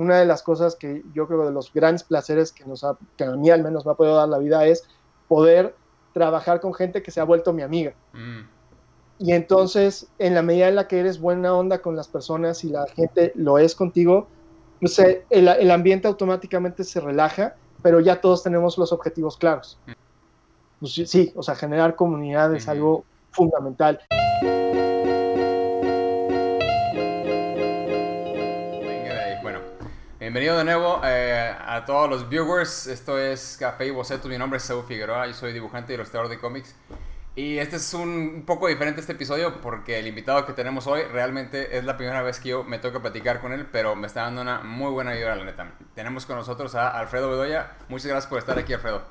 una de las cosas que yo creo de los grandes placeres que, nos ha, que a mí al menos me ha podido dar la vida es poder trabajar con gente que se ha vuelto mi amiga. Mm. Y entonces, en la medida en la que eres buena onda con las personas y la gente lo es contigo, el, el ambiente automáticamente se relaja, pero ya todos tenemos los objetivos claros. Mm. Pues, sí, o sea, generar comunidad es algo fundamental. Bienvenido de nuevo eh, a todos los viewers. Esto es Café y Boceto. Mi nombre es Saúl Figueroa. Yo soy dibujante y ilustrador de cómics. Y este es un, poco diferente este episodio porque el invitado que tenemos hoy realmente es la primera vez que yo me toca platicar con él, pero me está dando una muy buena ayuda, la neta. Tenemos con nosotros a Alfredo Bedoya. Muchas gracias por estar aquí, Alfredo.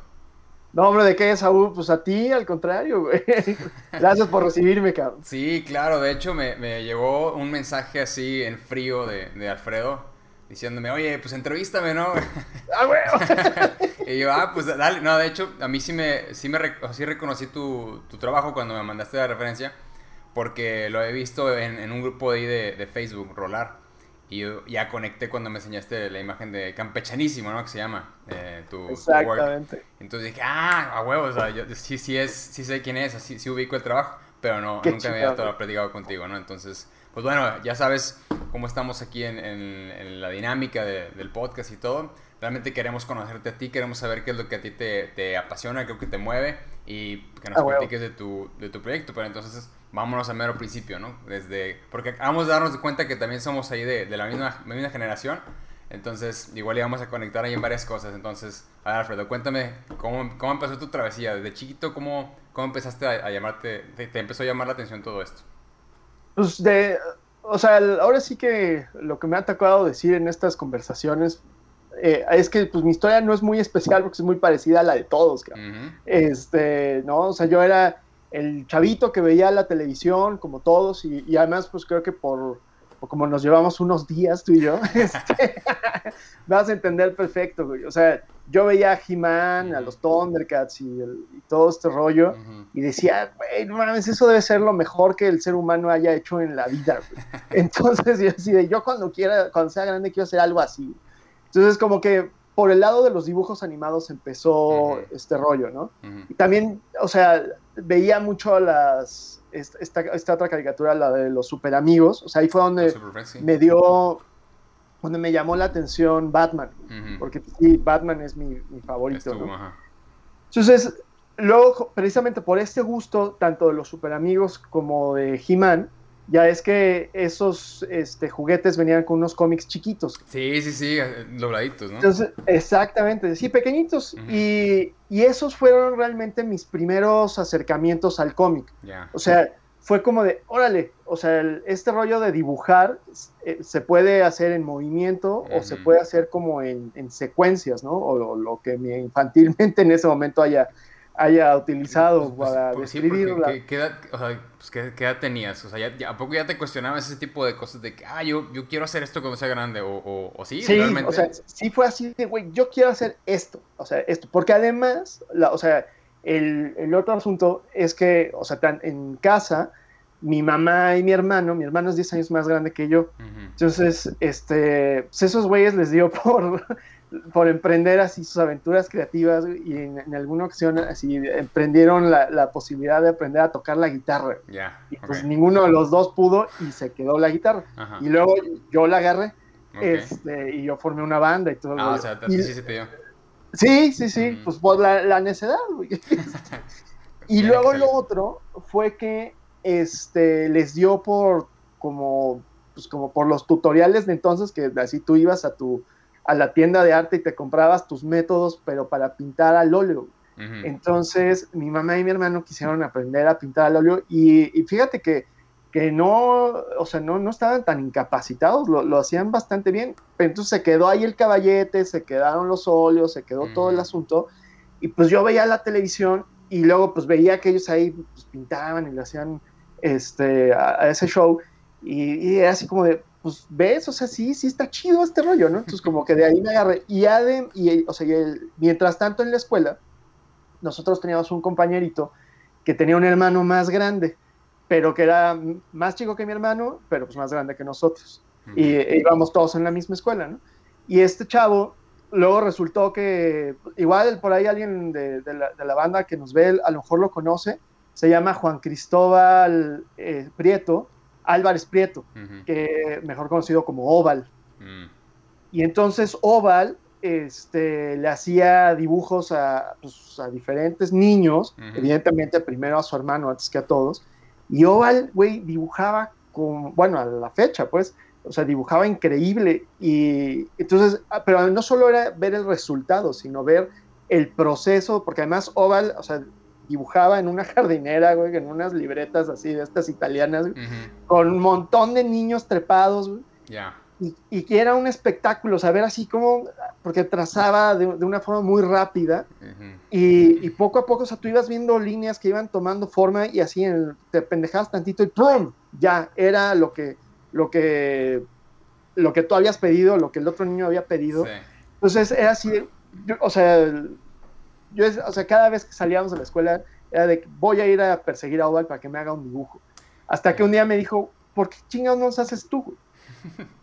No, hombre, ¿de qué, Saúl? Pues a ti, al contrario, güey. Gracias por recibirme, cabrón. Sí, claro. De hecho, me, me llegó un mensaje así en frío de, de Alfredo diciéndome, oye, pues entrevístame, ¿no? ¡Ah, güey! y yo, ah, pues dale. No, de hecho, a mí sí me, sí me sí reconocí tu, tu, trabajo cuando me mandaste la referencia, porque lo he visto en, en un grupo de, de, de, Facebook, Rolar. Y yo ya conecté cuando me enseñaste la imagen de Campechanísimo, ¿no? Que se llama eh, tu, Exactamente. Entonces dije, ah, a huevos, o sea, yo, sí, sí, es, sí sé quién es, así, sí ubico el trabajo, pero no, nunca me había platicado contigo, ¿no? Entonces pues bueno, ya sabes cómo estamos aquí en, la dinámica del podcast y todo. Realmente queremos conocerte a ti, queremos saber qué es lo que a ti te, apasiona, qué es lo que te mueve y que nos ah, platiques de tu, de tu proyecto. Pero entonces vámonos al mero principio, ¿no? Desde, porque acabamos de darnos cuenta que también somos ahí de, la misma, misma generación. Entonces, igual íbamos a conectar ahí en varias cosas. Entonces, a ver, Alfredo, cuéntame cómo, cómo empezó tu travesía. Desde chiquito, ¿cómo, cómo empezaste a, llamarte, te, empezó a llamar la atención todo esto? Pues de, o sea, ahora sí que lo que me ha tocado decir en estas conversaciones eh, es que pues mi historia no es muy especial porque es muy parecida a la de todos, Este, ¿no? O sea, yo era el chavito que veía la televisión como todos y, además pues creo que por, como nos llevamos unos días tú y yo, este, vas a entender perfecto, güey. O sea, yo veía a He-Man, a los Thundercats y, todo este rollo, y decía, güey, no mames, eso debe ser lo mejor que el ser humano haya hecho en la vida. Entonces, yo así de, yo cuando quiera, cuando sea grande, quiero hacer algo así. Entonces, como que por el lado de los dibujos animados empezó este rollo, ¿no? Y también, o sea, veía mucho las, esta, esta, otra caricatura, la de los super amigos, o sea, ahí fue donde me dio donde me llamó la atención Batman, porque sí, Batman es mi, favorito. Entonces, luego, precisamente por este gusto, tanto de los super amigos como de He-Man, ya es que esos este, juguetes venían con unos cómics chiquitos. Sí, sí, sí, dobladitos, ¿no? Entonces, exactamente, sí, pequeñitos. y, y, esos fueron realmente mis primeros acercamientos al cómic. O sea, fue como de, órale, o sea, este rollo de dibujar eh, se puede hacer en movimiento o se puede hacer como en, secuencias, ¿no? O, lo que mi infantilmente en ese momento haya, haya utilizado pues, para pues. ¿qué, edad, o sea, pues, ¿qué, edad tenías? O sea, ¿a poco ya te cuestionabas ese tipo de cosas de que, ah, yo, yo quiero hacer esto cuando sea grande? ¿O, o, sí, sí realmente? o sea, sí fue así de, güey, yo quiero hacer esto, o sea, esto. Porque además, la, o sea, el, el, otro asunto es que, o sea, en casa mi mamá y mi hermano, mi hermano es 10 años más grande que yo, entonces, este, pues esos güeyes les dio por, por emprender así sus aventuras creativas y en, alguna ocasión así emprendieron la, posibilidad de aprender a tocar la guitarra. y pues ninguno de los dos pudo y se quedó la guitarra. Y luego yo la agarré este, y yo formé una banda y todo. Ah, o sea, sí, sí, te dio. Sí, sí, sí, pues por la, la necedad, y luego lo otro fue que este, les dio por como, pues como por los tutoriales de entonces, que así tú ibas a tu a la tienda de arte y te comprabas tus métodos, pero para pintar al óleo. Entonces, mi mamá y mi hermano quisieron aprender a pintar al óleo y, fíjate que, que, no, o sea, no, no estaban tan incapacitados, lo, hacían bastante bien. Entonces se quedó ahí el caballete, se quedaron los óleos, se quedó todo el asunto. Y pues yo veía la televisión y luego pues veía que ellos ahí pues, pintaban y lo hacían este, a, ese show y, era así como de, pues ves, o sea, sí, sí está chido este rollo, ¿no? Entonces como que de ahí me agarré. Y, Adem, y o sea, mientras tanto en la escuela, nosotros teníamos un compañerito que tenía un hermano más grande, pero que era más chico que mi hermano, pero pues más grande que nosotros. Y íbamos todos en la misma escuela, ¿no? Y este chavo, luego resultó que, igual por ahí alguien de, la, banda que nos ve, a lo mejor lo conoce, se llama Juan Cristóbal eh, Prieto, Álvarez Prieto, que mejor conocido como Oval. Mm. Y entonces Oval este, le hacía dibujos a, pues, a diferentes niños, evidentemente primero a su hermano antes que a todos, y Oval, güey, dibujaba con, bueno, a la fecha, pues, o sea, dibujaba increíble, y entonces, ah, pero no solo era ver el resultado, sino ver el proceso, porque además Oval, o sea, dibujaba en una jardinera, güey, en unas libretas así de estas italianas, con un montón de niños trepados, güey. Ya y, que era un espectáculo, saber así como, porque trazaba de, una forma muy rápida y, poco a poco, o sea, tú ibas viendo líneas que iban tomando forma y así te pendejabas tantito y ¡pum! Ya, era lo que, lo que, lo que tú habías pedido, lo que el otro niño había pedido. Entonces era así, o sea, yo, o sea, cada vez que salíamos de la escuela era de voy a ir a perseguir a Oval para que me haga un dibujo. Hasta que un día me dijo, ¿por qué chingados no los haces tú?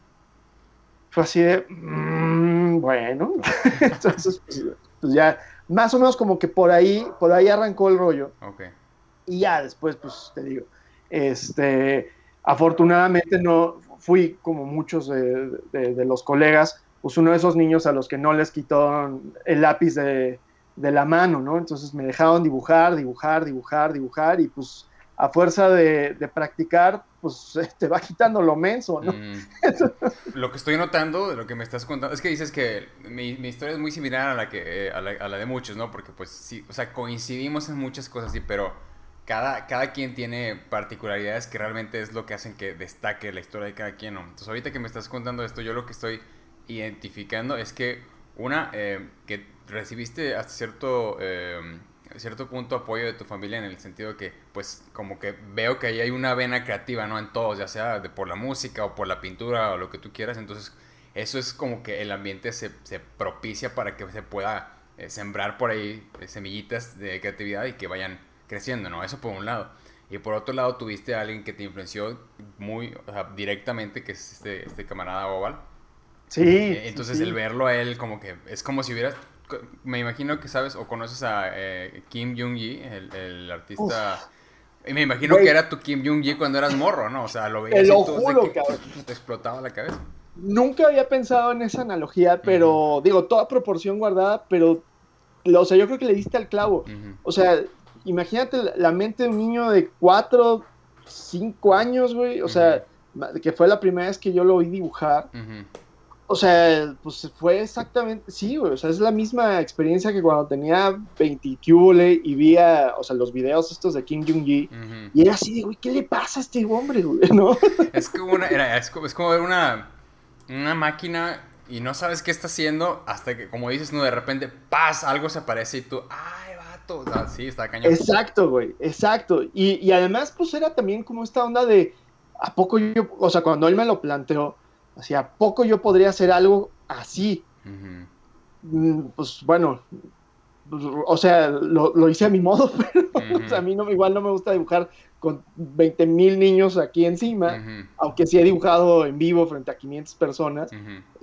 fue así de, mm, bueno, entonces pues, pues, ya, más o menos como que por ahí, por ahí arrancó el rollo. Y ya después, pues te digo, este, afortunadamente no fui como muchos de, los colegas, pues uno de esos niños a los que no les quitó el lápiz de, de la mano, ¿no? Entonces me dejaron dibujar, dibujar, dibujar, dibujar y pues a fuerza de, practicar, pues te va quitando lo menso, ¿no? Mm. lo que estoy notando, de lo que me estás contando, es que dices que mi, historia es muy similar a la, que, a la, de muchos, ¿no? Porque pues sí, o sea, coincidimos en muchas cosas, sí, pero cada, cada quien tiene particularidades que realmente es lo que hacen que destaque la historia de cada quien, ¿no? Entonces ahorita que me estás contando esto, yo lo que estoy identificando es que una, eh, que recibiste hasta cierto... Eh, cierto punto apoyo de tu familia en el sentido que, pues, como que veo que ahí hay una vena creativa, ¿no? En todos, ya sea de por la música o por la pintura o lo que tú quieras. Entonces, eso es como que el ambiente se, se propicia para que se pueda eh, sembrar por ahí eh, semillitas de creatividad y que vayan creciendo, ¿no? Eso por un lado. Y por otro lado, tuviste a alguien que te influenció muy, o sea, directamente, que es este, este camarada Oval. Sí. Eh, entonces, el verlo a él, como que es como si hubieras me imagino que sabes o conoces a eh, Kim Jong-gi, el, artista. Y me imagino que era tu Kim Jong-gi cuando eras morro, ¿no? O sea, lo veías y te explotaba la cabeza. Nunca había pensado en esa analogía, pero digo, toda proporción guardada, pero o sea, yo creo que le diste al clavo. O sea, imagínate la mente de un niño de 4, 5 años, güey, o sea, que fue la primera vez que yo lo vi dibujar. O sea, pues fue exactamente, sí, güey, o sea, es la misma experiencia que cuando tenía 20 y vi o sea, los videos estos de Kim Jong-gi, y era así de, güey, ¿qué le pasa a este hombre, güey? ¿No? Es como, una, era, es, como, ver una, una máquina y no sabes qué está haciendo hasta que, como dices, no, de repente, ¡paz! Algo se aparece y tú, ¡ay, vato! O sí, está cañón. Exacto, güey, exacto. Y, y además, pues era también como esta onda de, ¿a poco yo, o sea, cuando él me lo planteó, ¿a poco yo podría hacer algo así? Mm, pues bueno, pues, o sea, lo, hice a mi modo, pero a mí no, igual no me gusta dibujar con 20 mil niños aquí encima, aunque sí he dibujado en vivo frente a 500 personas,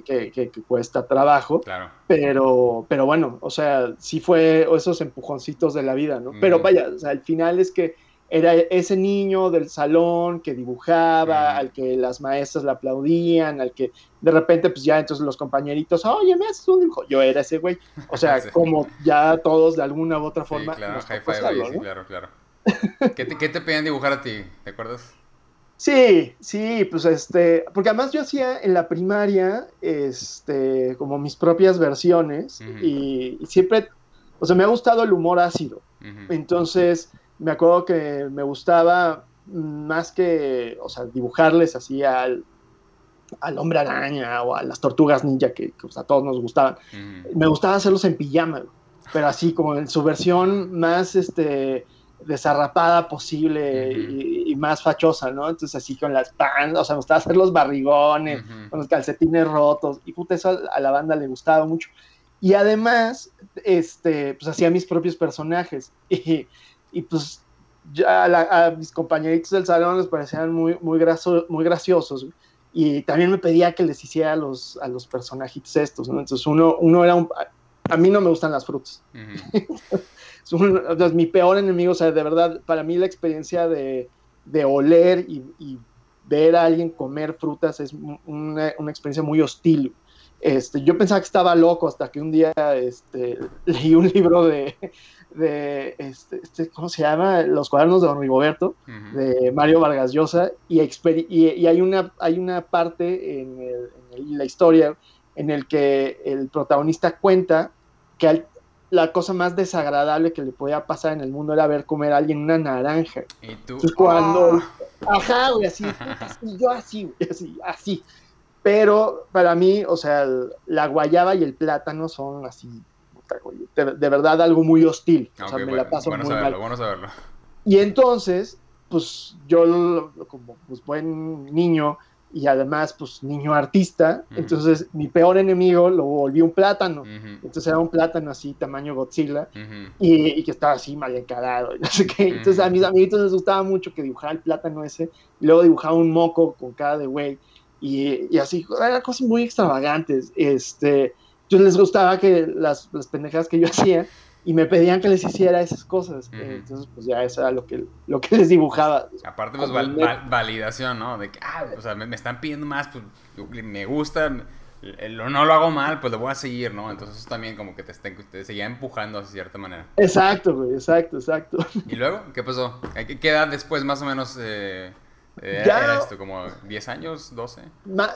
que, cuesta trabajo, pero, pero bueno, o sea, sí fue esos empujoncitos de la vida, ¿no? Pero vaya, o sea, al final es que era ese niño del salón que dibujaba, al que las maestras le aplaudían, al que de repente pues ya entonces los compañeritos, oye, me haces un dibujo. Yo era ese güey. O sea, como ya todos de alguna u otra forma. Sí, claro, sí, claro, claro. ¿Qué te, ¿Qué te pedían dibujar a ti? ¿Te acuerdas? Sí, sí, pues este, porque además yo hacía en la primaria, este, como mis propias versiones y, siempre, o sea, me ha gustado el humor ácido. Entonces, me acuerdo que me gustaba más que, o sea, dibujarles así al, al hombre araña o a las tortugas ninja que, a todos nos gustaban. Me gustaba hacerlos en pijama, pero así como en su versión más este desarrapada posible y, más fachosa, ¿no? Entonces así con las pan, o sea, me gustaba hacer los barrigones, con los calcetines rotos, y puta, eso a, la banda le gustaba mucho. Y además, este, pues hacía mis propios personajes. Y, y pues ya a, mis compañeritos del salón les parecían muy, muy, muy graciosos. y también me pedía que les hiciera a los, a los personajitos estos, ¿no? Entonces uno, uno era un... A mí no me gustan las frutas. es mi peor enemigo, o sea, de verdad, para mí la experiencia de, de oler y, y, ver a alguien comer frutas es una, una, experiencia muy hostil. Este, yo pensaba que estaba loco hasta que un día este, leí un libro de, de este, este, ¿cómo se llama? Los cuadernos de Don Rigoberto, de Mario Vargas Llosa, y, y, hay, una, hay una parte en, la historia en el que el protagonista cuenta que la cosa más desagradable que le podía pasar en el mundo era ver comer a alguien una naranja. Y tú, cuando, ¡Oh! ajá, güey, así, así, yo así, así, así. Pero para mí, o sea, la guayaba y el plátano son así de, verdad algo muy hostil. o sea, me la paso muy mal. Y entonces, pues yo como pues, buen niño y además pues niño artista, entonces mi peor enemigo lo volví un plátano. Entonces era un plátano así tamaño Godzilla y, que estaba así mal encarado. No sé qué. Entonces a mis amiguitos les gustaba mucho que dibujara el plátano ese y luego dibujaba un moco con cara de güey. Y, y, así, cosas muy extravagantes. Este, les gustaba que las, las pendejadas que yo hacía y me pedían que les hiciera esas cosas. Entonces, pues ya eso era lo que, lo que les dibujaba. Aparte, pues validación, ¿no? De que, ah, o sea, me, están pidiendo más, pues me gusta, no lo hago mal, pues lo voy a seguir, ¿no? Entonces eso también como que te, te seguía empujando de cierta manera. Exacto, güey, exacto, exacto. ¿Y luego? ¿Qué pasó? ¿Qué edad después más o menos eh, eh, era esto? ¿Como 10 años, 12?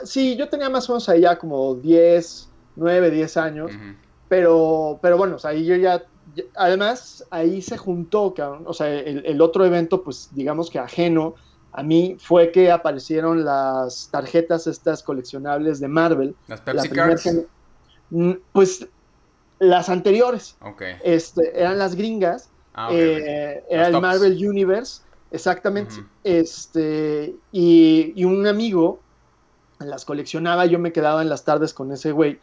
sí, yo tenía más o menos ahí ya como 10 9, 10 años. pero, pero bueno, o sea, ahí yo ya, además ahí se juntó, o sea, el, otro evento, pues digamos que ajeno a mí fue que aparecieron las tarjetas estas coleccionables de Marvel. Las Pepsi Cards. Mm, pues las anteriores. Okay. Este, eran las gringas. Ah, eh, era el Marvel Universe, exactamente. Este, y, y un amigo las coleccionaba, yo me quedaba en las tardes con ese güey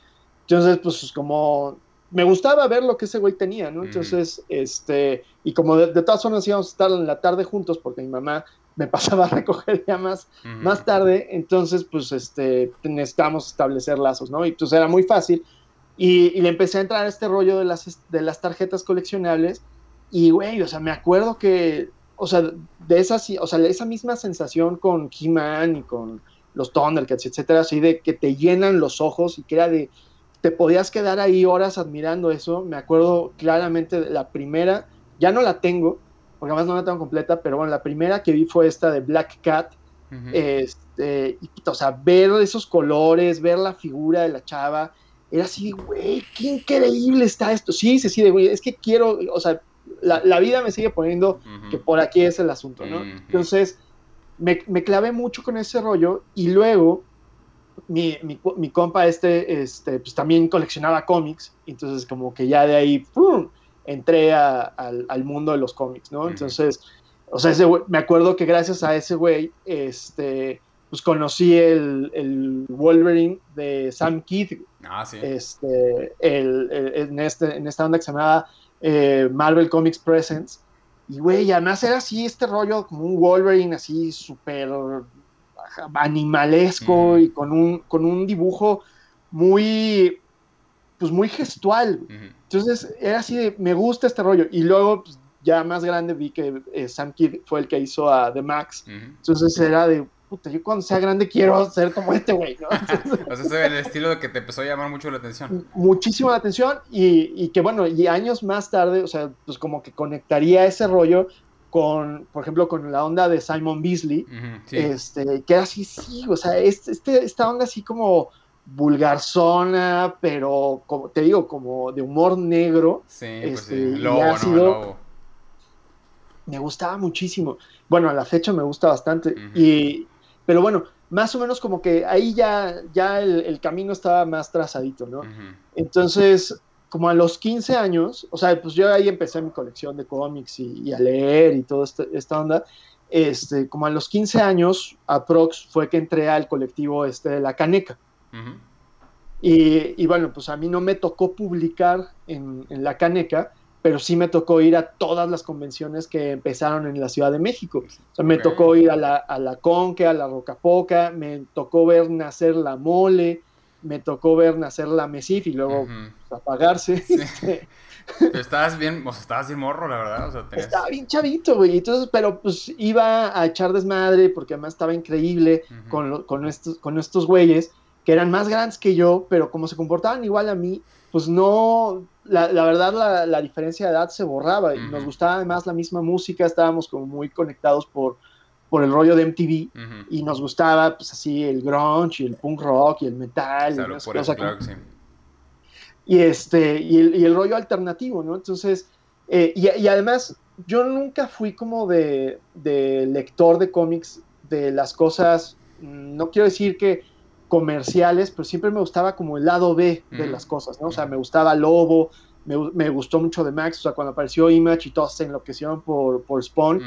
entonces, pues como me gustaba ver lo que ese güey tenía, ¿no? Entonces, este, y como de, todas formas íbamos a estar en la tarde juntos, porque mi mamá me pasaba a recoger ya más, más tarde, entonces, pues, este, necesitamos establecer lazos, ¿no? Y pues era muy fácil. Y, le empecé a entrar a este rollo de las, de las tarjetas coleccionables, y, güey, o sea, me acuerdo que, o sea, de esa, o sea, esa misma sensación con He-Man y con los Thundercats, etcétera, así de que te llenan los ojos y que era de, te podías quedar ahí horas admirando eso. Me acuerdo claramente de la primera, ya no la tengo, porque además no la tengo completa, pero bueno, la primera que vi fue esta de Black Cat. este, y, o sea, ver esos colores, ver la figura de la chava, era así, güey, qué increíble está esto. Sí, sí, sí, güey, es que quiero, o sea, la, vida me sigue poniendo que por aquí es el asunto, ¿no? Entonces, me, me clavé mucho con ese rollo y luego mi, mi, mi, compa este, este, pues también coleccionaba cómics, entonces como que ya de ahí, ¡pum!, entré al, al, mundo de los cómics, ¿no? Entonces, o sea, ese me acuerdo que gracias a ese güey, este, pues conocí el, el, Wolverine de Sam Keith. Ah, sí. Este, el, en, este, en esta onda que se llamaba eh, Marvel Comics Presents. Y, güey, además era así este rollo como un Wolverine así súper animalesco y con un, con un dibujo muy, pues muy gestual. Entonces era así de, me gusta este rollo. Y luego, pues, ya más grande vi que eh, Sam Kidd fue el que hizo a The Max. Entonces era de, puta, yo cuando sea grande quiero ser como este güey, ¿no? o sea, ese el estilo que te empezó a llamar mucho la atención. Muchísimo la atención y, y, que bueno, y años más tarde, o sea, pues como que conectaría ese rollo con, por ejemplo, con la onda de Simon Beasley, este, que era así, sí, o sea, este, esta onda así como vulgarzona, pero como te digo, como de humor negro. Sí, pues este, sí. Lobo, Me gustaba muchísimo. Bueno, a la fecha me gusta bastante. y, pero bueno, más o menos como que ahí ya, ya el, camino estaba más trazadito, ¿no? Entonces, como a los 15 años, o sea, pues yo ahí empecé mi colección de cómics y, a leer y toda este, esta onda, este, como a los 15 años, aprox, fue que entré al colectivo este de La Caneca. y, bueno, pues a mí no me tocó publicar en, La Caneca, pero sí me tocó ir a todas las convenciones que empezaron en la Ciudad de México. O sea, me tocó ir a la, a la Conque, a la Rocapoca, me tocó ver nacer la Mole, me tocó ver nacer la Mesif y luego pues, apagarse. Este, pero estabas bien, o sea, estabas bien morro, la verdad. O sea, Estaba bien chavito, güey. Entonces, pero pues iba a echar desmadre porque además estaba increíble con, con, estos, con estos güeyes que eran más grandes que yo, pero como se comportaban igual a mí, pues no, la, la verdad la, la, diferencia de edad se borraba y nos gustaba además la misma música, estábamos como muy conectados por, por el rollo de MTV y nos gustaba pues así el grunge y el punk rock y el metal. Claro, por eso, claro que sí y, este, y, el, y el rollo alternativo, ¿no? Entonces, eh, y, y, además, yo nunca fui como de, de, lector de cómics de las cosas, no quiero decir que comerciales, pero siempre me gustaba como el lado B de las cosas, ¿no? O sea, me gustaba Lobo, me, me, gustó mucho de Max, o sea, cuando apareció Image y todos se enloquecieron por, por Spawn,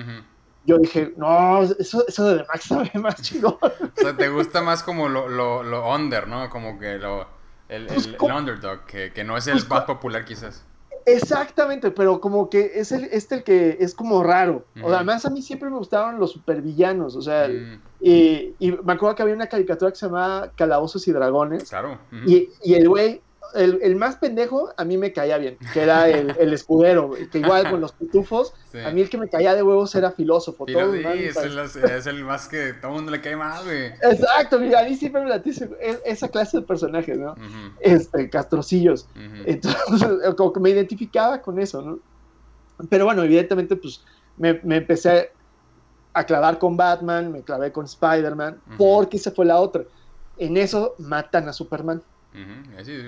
yo dije, no, eso, eso de Max sabe más chingón. O sea, te gusta más como lo, lo, lo under, ¿no? Como que lo el, pues, el, underdog, que, que, no es el pues, más popular quizás. Exactamente, pero como que es el, este el que es como raro. O además a mí siempre me gustaban los supervillanos, o sea. Y, y, me acuerdo que había una caricatura que se llamaba Calabozos y Dragones. Claro. y, y el güey el, el, más pendejo a mí me caía bien, que era el, el escudero, que igual con los pitufos, a mí el que me caía de huevos era filósofo. todo sí, es, el, es, el, más que todo el mundo le cae mal, güey. Exacto, mira, a mí siempre me latice esa clase de personajes, ¿no? Este, castrocillos. Entonces, como que me identificaba con eso, ¿no? Pero bueno, evidentemente, pues me, me empecé a clavar con Batman, me clavé con Spider-Man, porque esa fue la otra. En eso matan a Superman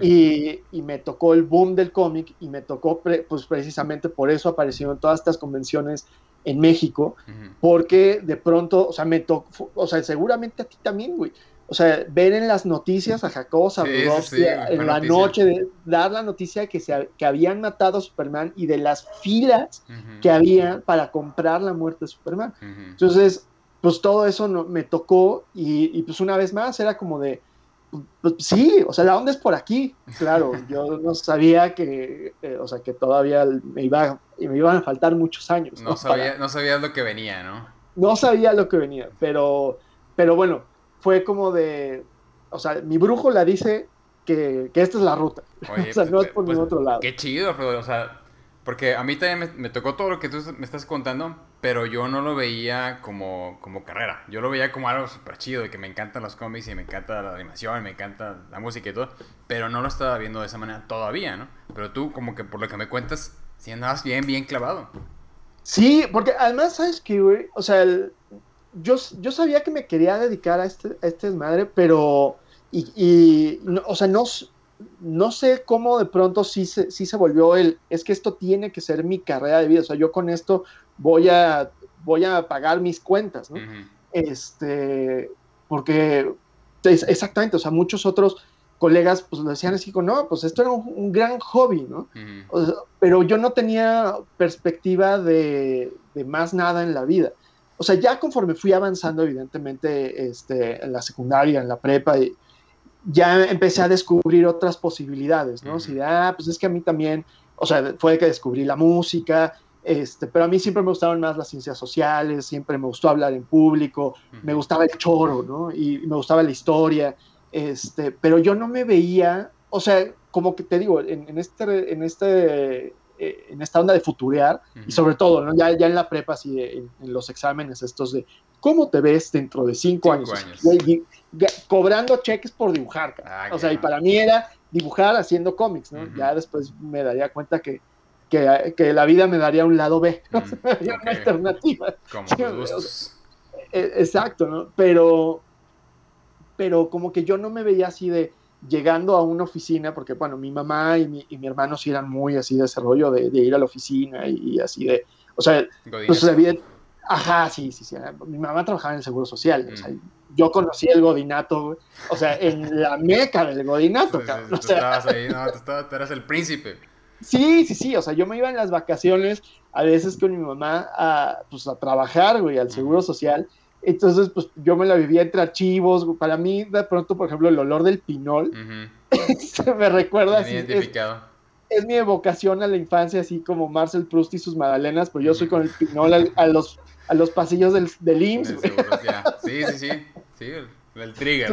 y, y, me tocó el boom del cómic y me tocó, pues precisamente por eso aparecieron todas estas convenciones en México, porque de pronto, o sea, me tocó, o sea, seguramente a ti también, güey. O sea, ver en las noticias a Jacobo Zabludowski en la noche, de, dar la noticia que, se, que habían matado a Superman y de las filas que había para comprar la muerte de Superman. Entonces, pues todo eso no, me tocó y, y, pues una vez más era como de, pues, sí, o sea, la onda es por aquí, claro, yo no sabía que, eh, o sea, que todavía me, iba, me iban a faltar muchos años. No, sabía, no sabías lo que venía, ¿no? No sabía lo que venía, pero, pero bueno, fue como de, o sea, mi brújula dice que, que esta es la ruta, o sea, no es por pues, ningún otro lado. Qué chido, o sea, porque a mí también me, tocó todo lo que tú me estás contando, pero yo no lo veía como, como carrera. Yo lo veía como algo súper chido, de que me encantan los cómics y me encanta la animación, me encanta la música y todo, pero no lo estaba viendo de esa manera todavía, ¿no? Pero tú, como que por lo que me cuentas, sí andabas bien, bien clavado. Sí, porque además, ¿sabes qué, güey? O sea, yo, yo sabía que me quería dedicar a este, a este desmadre, pero... Y, y o sea, no, no sé cómo de pronto sí se, sí se volvió el, es que esto tiene que ser mi carrera de vida, o sea, yo con esto voy a, voy a pagar mis cuentas, ¿no? Este, porque exactamente, o sea, muchos otros colegas pues decían así, no, pues esto era un, gran hobby, ¿no? pero yo no tenía perspectiva de, de, más nada en la vida. O sea, ya conforme fui avanzando, evidentemente, este, en la secundaria, en la prepa, y, ya empecé a descubrir otras posibilidades, ¿no? Si, ah, pues es que a mí también, o sea, fue que descubrí la música, este, pero a mí siempre me gustaron más las ciencias sociales, siempre me gustó hablar en público, me gustaba el choro, ¿no? Y me gustaba la historia, este, pero yo no me veía, o sea, como que te digo, en, este, en este, eh, en esta onda de futurear, y sobre todo, ¿no? ya, ya en la prepa, así, en, los exámenes estos de, ¿cómo te ves dentro de cinco, años? cobrando cheques por dibujar. Ah, o sea, y para mí era dibujar haciendo cómics, ¿no? Ya después me daría cuenta que, que, la vida me daría un lado B, ¿no? me daría una alternativa. Como e, Exacto, ¿no? Pero, pero como que yo no me veía así de llegando a una oficina, porque bueno, mi mamá y mi, y mi hermano sí eran muy así de ese rollo de, ir a la oficina y, así de, o sea, pues Ajá, sí, sí, sí. Mi mamá trabajaba en el Seguro Social. O sea, mm. yo conocí el godinato, o sea, en la meca del godinato, cabrón. Tú estabas ahí, no, tú, eras el príncipe. Sí, sí, sí. O sea, yo me iba en las vacaciones, a veces con mi mamá, a, pues, a trabajar, güey, al Seguro Social. Entonces, pues yo me la vivía entre archivos. Para mí, de pronto, por ejemplo, el olor del pinol se me recuerda así. Identificado. es mi evocación a la infancia, así como Marcel Proust y sus magdalenas, pero yo soy con el pinol a, los, a los pasillos del, del IMSS. Sí, sí, sí, sí, el, trigger.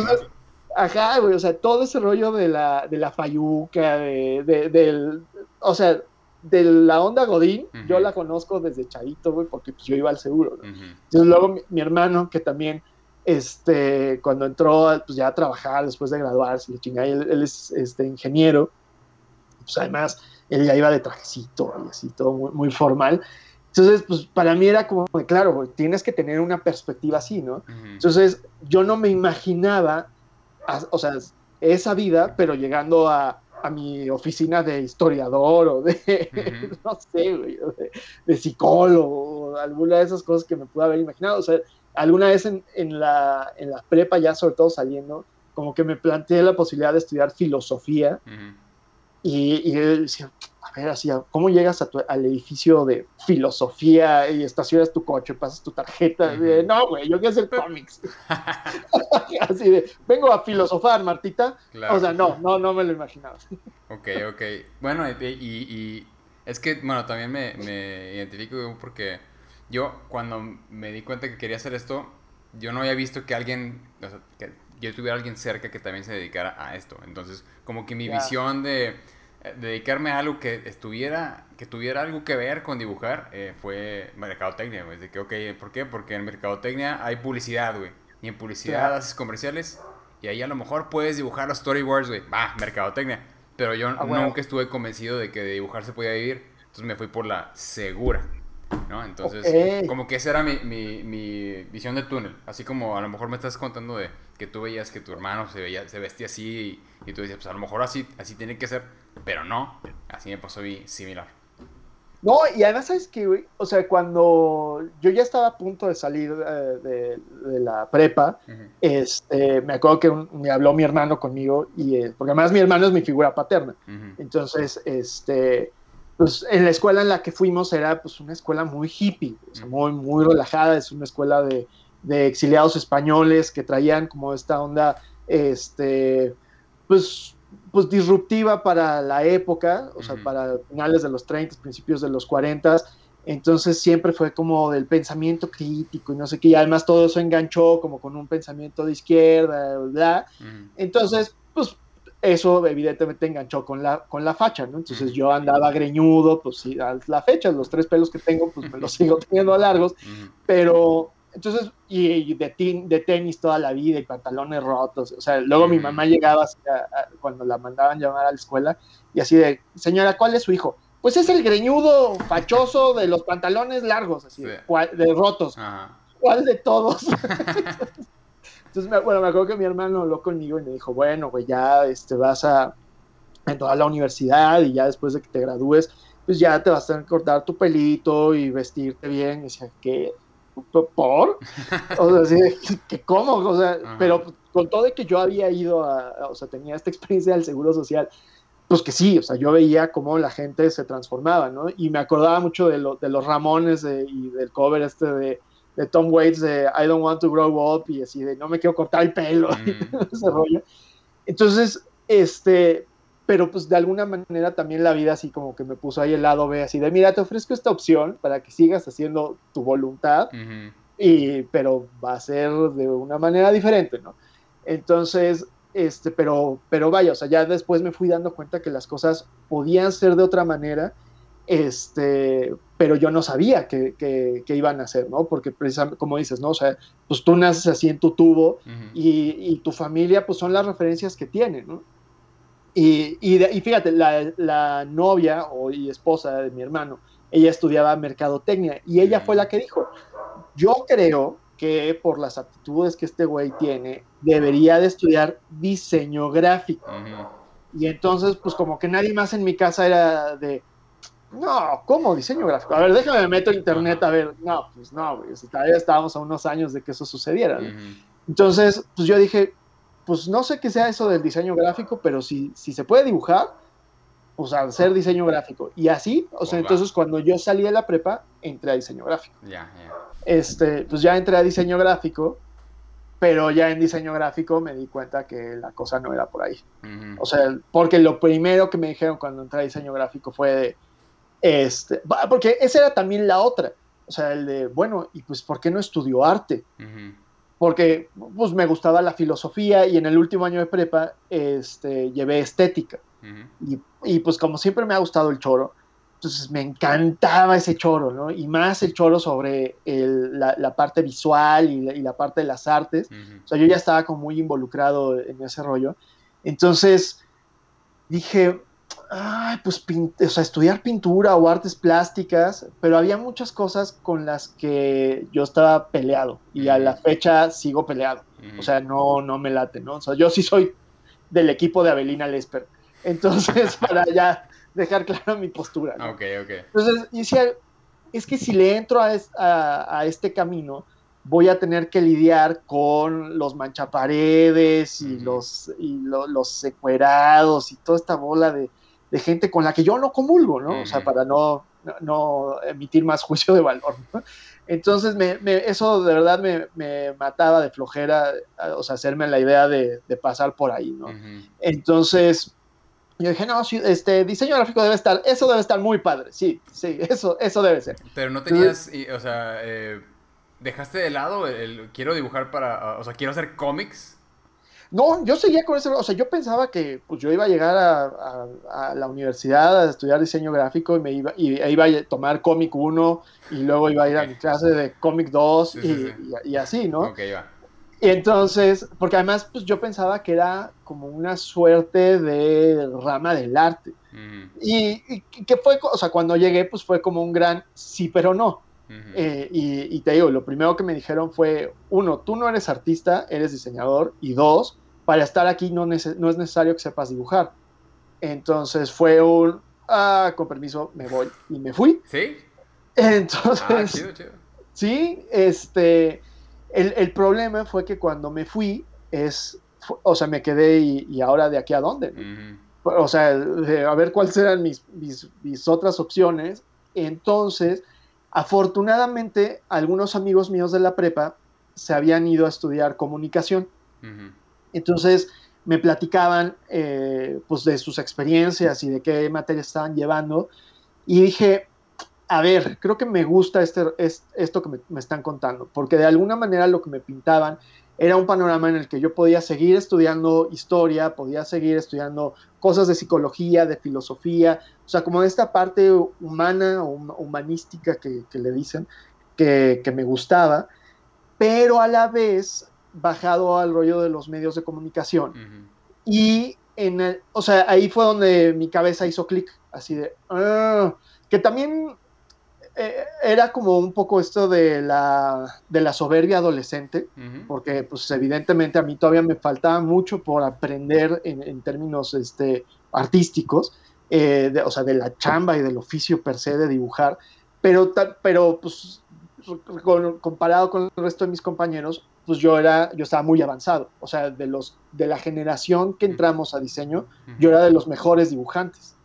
Ajá, güey, o sea, todo ese rollo de la, de la fayuca, de, de, del, o sea, de la onda Godín, yo la conozco desde chavito, güey, porque pues, yo iba al seguro. Entonces luego mi, hermano, que también, este, cuando entró pues, ya a trabajar después de graduarse, él, él es este, ingeniero, pues además él ya iba de trajecito y así, todo muy, muy formal. Entonces, pues para mí era como, claro, güey, tienes que tener una perspectiva así, ¿no? Entonces, yo no me imaginaba, o sea, esa vida, pero llegando a, a mi oficina de historiador o de, no sé, güey, de, psicólogo o alguna de esas cosas que me pude haber imaginado. O sea, alguna vez en, en, la, en la prepa, ya sobre todo saliendo, como que me planteé la posibilidad de estudiar filosofía y, y decía, a ver, así, ¿cómo llegas a al edificio de filosofía y estacionas tu coche, pasas tu tarjeta? no, güey, yo quiero hacer cómics. así de, vengo a filosofar, Martita. O sea, no, no, no me lo imaginaba. ok, ok. Bueno, y, y, es que, bueno, también me, me identifico porque yo cuando me di cuenta que quería hacer esto, yo no había visto que alguien, o sea, que yo tuviera alguien cerca que también se dedicara a esto. Entonces, como que mi visión de dedicarme a algo que estuviera, que tuviera algo que ver con dibujar, eh, fue mercadotecnia, güey. De que, ok, ¿por qué? Porque en mercadotecnia hay publicidad, güey. Y en publicidad haces comerciales y ahí a lo mejor puedes dibujar los storyboards, güey. Va, mercadotecnia. Pero yo ah, nunca estuve convencido de que de dibujar se podía vivir. Entonces me fui por la segura. ¿No? Entonces, como que esa era mi, mi, mi, visión del túnel. Así como a lo mejor me estás contando de que tú veías que tu hermano se, veía, se vestía así y, tú decías, pues a lo mejor así, así tiene que ser, pero no. Así me pasó y similar. No, y además, ¿sabes que O sea, cuando yo ya estaba a punto de salir eh, de, la prepa, este, me acuerdo que me habló mi hermano conmigo, y, eh, porque además mi hermano es mi figura paterna. Entonces, este, pues en la escuela en la que fuimos era pues una escuela muy hippie, muy, muy relajada, es una escuela de, exiliados españoles que traían como esta onda, este, pues, pues disruptiva para la época, o sea, para finales de los 30, principios de los 40, entonces siempre fue como del pensamiento crítico y no sé qué, y además todo eso enganchó como con un pensamiento de izquierda, ¿verdad? Entonces, pues eso evidentemente enganchó con la, con la facha, ¿no? Entonces yo andaba greñudo, pues sí, a la fecha, los tres pelos que tengo, pues me los sigo teniendo largos, pero entonces, y, de, de tenis toda la vida y pantalones rotos, o sea, luego mi mamá llegaba cuando la mandaban llamar a la escuela y así de, señora, ¿cuál es su hijo? Pues es el greñudo fachoso de los pantalones largos, así, de rotos. ¿Cuál de todos? Entonces, bueno, me acuerdo que mi hermano habló conmigo y me dijo, bueno, pues ya este, vas a entrar a la universidad y ya después de que te gradúes, pues ya te vas a cortar tu pelito y vestirte bien. Y decía, ¿qué? ¿Por? O sea, ¿que ¿cómo? O sea, pero con todo de que yo había ido a, o sea, tenía esta experiencia del Seguro Social, pues que sí, o sea, yo veía cómo la gente se transformaba, ¿no? Y me acordaba mucho de, lo, de los Ramones y del cover este de de Tom Waits de I don't want to grow up y así de no me quiero cortar el pelo mm. ese rollo. Entonces, este, pero pues de alguna manera también la vida así como que me puso ahí el lado B así de mira, te ofrezco esta opción para que sigas haciendo tu voluntad, y, pero va a ser de una manera diferente, ¿no? Entonces, este, pero, pero vaya, o sea, ya después me fui dando cuenta que las cosas podían ser de otra manera este, pero yo no sabía que, iban a hacer, ¿no? Porque precisamente, como dices, ¿no? O sea, pues tú naces así en tu tubo y, tu familia, pues son las referencias que tienen, ¿no? Y, y, fíjate, la, novia o, y esposa de mi hermano, ella estudiaba mercadotecnia y ella fue la que dijo, yo creo que por las aptitudes que este güey tiene, debería de estudiar diseño gráfico. Y entonces, pues como que nadie más en mi casa era de, no, ¿cómo diseño gráfico? A ver, déjame meto internet a ver. No, pues no, güey. Todavía estábamos a unos años de que eso sucediera. Entonces, pues yo dije, pues no sé qué sea eso del diseño gráfico, pero si, si se puede dibujar, pues hacer diseño gráfico. Y así, o sea, entonces cuando yo salí de la prepa, entré a diseño gráfico. Ya, ya. Este, pues ya entré a diseño gráfico pero ya en diseño gráfico me di cuenta que la cosa no era por ahí. O sea, porque lo primero que me dijeron cuando entré a diseño gráfico fue de, este, porque esa era también la otra, o sea, el de, bueno, y pues, ¿por qué no estudió arte? Porque, pues, me gustaba la filosofía y en el último año de prepa, este, llevé estética. y, y, pues, como siempre me ha gustado el choro, entonces me encantaba ese choro, ¿no? Y más el choro sobre la, parte visual y la, parte de las artes. O sea, yo ya estaba como muy involucrado en ese rollo. Entonces dije, ay, pues o sea, estudiar pintura o artes plásticas, pero había muchas cosas con las que yo estaba peleado y a la fecha sigo peleado. O sea, no, no me late, ¿no? O sea, yo sí soy del equipo de Avelina Lesper. Entonces, para ya dejar claro mi postura. Ok, ok. Entonces, decía, es que si le entro a, a, este camino, voy a tener que lidiar con los manchaparedes y, los, y los secuerados y toda esta bola de, de, gente con la que yo no comulgo, ¿no? O sea, para no, no, emitir más juicio de valor, ¿no? Entonces, me, eso de verdad me, me, mataba de flojera, o sea, hacerme la idea de, de pasar por ahí, ¿no? Entonces, yo dije, no, este diseño gráfico debe estar, eso debe estar muy padre, sí, sí, eso, eso debe ser. Pero no tenías, o sea, eh, dejaste de lado el, quiero dibujar para, o sea, quiero hacer cómics. No, yo seguía con eso, o sea, yo pensaba que pues yo iba a llegar a, la universidad a estudiar diseño gráfico y me iba, y, iba a tomar cómic 1 y luego iba a ir a mi clase de cómic 2 y, y, así, ¿no? Ok, va. Y entonces, porque además pues yo pensaba que era como una suerte de rama del arte. y, que fue, o sea, cuando llegué pues fue como un gran sí pero no. Eh, y, te digo, lo primero que me dijeron fue, uno, tú no eres artista, eres diseñador, y dos, para estar aquí no, no es necesario que sepas dibujar. Entonces fue un, ah, con permiso, me voy, y me fui. ¿Sí? Entonces, ah, chido, chido. sí, este, el, problema fue que cuando me fui, es, o sea, me quedé y, ahora de aquí a dónde. O sea, a ver cuáles eran mis, mis, otras opciones. Entonces, afortunadamente, algunos amigos míos de la prepa se habían ido a estudiar comunicación. Entonces, me platicaban eh, pues de sus experiencias y de qué materias estaban llevando. Y dije, a ver, creo que me gusta este, esto que me, están contando, porque de alguna manera lo que me pintaban era un panorama en el que yo podía seguir estudiando historia, podía seguir estudiando cosas de psicología, de filosofía, o sea, como esta parte humana o humanística que, le dicen, que, me gustaba, pero a la vez bajado al rollo de los medios de comunicación. Y en el, o sea, ahí fue donde mi cabeza hizo clic, así de, ah", que también eh, era como un poco esto de la, de la soberbia adolescente, porque pues evidentemente a mí todavía me faltaba mucho por aprender en, términos este, artísticos, eh, o sea, de la chamba y del oficio per se de dibujar, pero, pero pues comparado con el resto de mis compañeros, pues yo era, yo estaba muy avanzado, o sea, de los, de la generación que entramos a diseño, yo era de los mejores dibujantes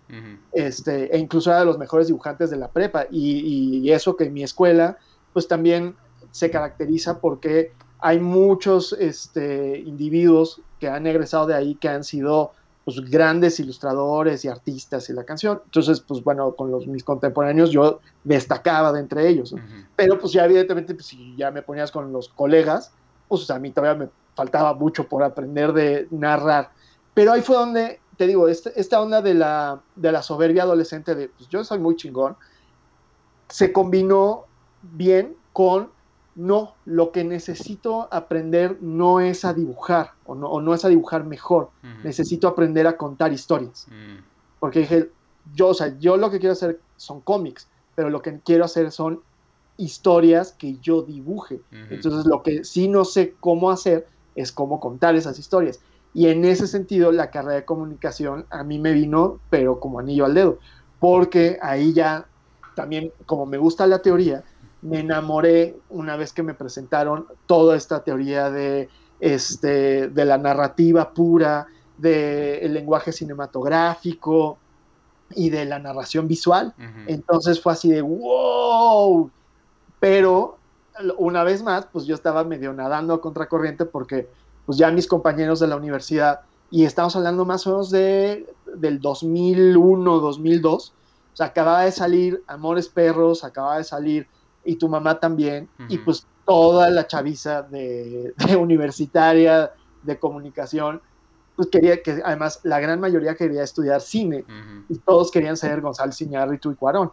este, e incluso era de los mejores dibujantes de la prepa. Y, eso que en mi escuela, pues también se caracteriza porque hay muchos este, individuos que han egresado de ahí que han sido pues, grandes ilustradores y artistas y la canción. Entonces, pues bueno, con los, mis contemporáneos yo destacaba de entre ellos. Pero pues ya evidentemente, pues, si ya me ponías con los colegas, pues a mí todavía me faltaba mucho por aprender de narrar. Pero ahí fue donde te digo, este, esta onda de la, de la soberbia adolescente de, pues yo soy muy chingón, se combinó bien con, no, lo que necesito aprender no es a dibujar, o no, no es a dibujar mejor, necesito aprender a contar historias. Mm. Porque dije, yo, o sea, yo lo que quiero hacer son cómics, pero lo que quiero hacer son historias que yo dibuje. Entonces, lo que sí no sé cómo hacer es cómo contar esas historias. Y en ese sentido, la carrera de comunicación a mí me vino, pero como anillo al dedo, porque ahí ya también, como me gusta la teoría, me enamoré una vez que me presentaron toda esta teoría de, este, de la narrativa pura, del lenguaje cinematográfico y de la narración visual. Entonces fue así de wow, pero una vez más, pues yo estaba medio nadando a contracorriente porque pues ya mis compañeros de la universidad, y estamos hablando más o menos de, del 2001, 2002, o sea, acababa de salir Amores Perros, acababa de salir Y tu mamá también, y pues toda la chaviza de, universitaria, de comunicación, pues quería que, además, la gran mayoría quería estudiar cine, y todos querían ser González Iñárritu y Cuarón.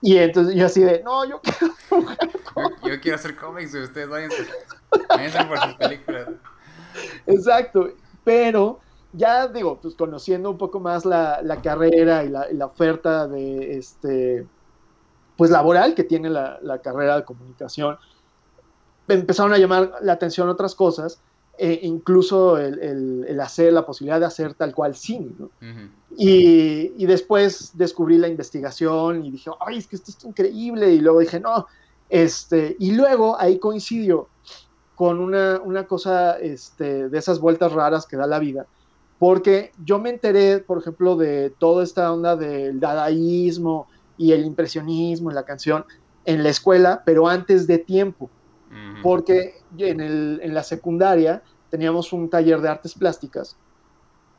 Y entonces yo así de, no, yo quiero yo, quiero hacer cómics, y ustedes váyanse, váyanse por sus películas. Exacto, pero ya digo, pues conociendo un poco más la, carrera y la, oferta de este pues laboral que tiene la, carrera de comunicación, empezaron a llamar la atención otras cosas, e incluso el, hacer, la posibilidad de hacer tal cual cine, y, después descubrí la investigación y dije, ay, es que esto es increíble, y luego dije, no, este, y luego ahí coincidió con una, una cosa este, de esas vueltas raras que da la vida, porque yo me enteré, por ejemplo, de toda esta onda del dadaísmo y el impresionismo en la canción en la escuela, pero antes de tiempo, porque en, el, en la secundaria teníamos un taller de artes plásticas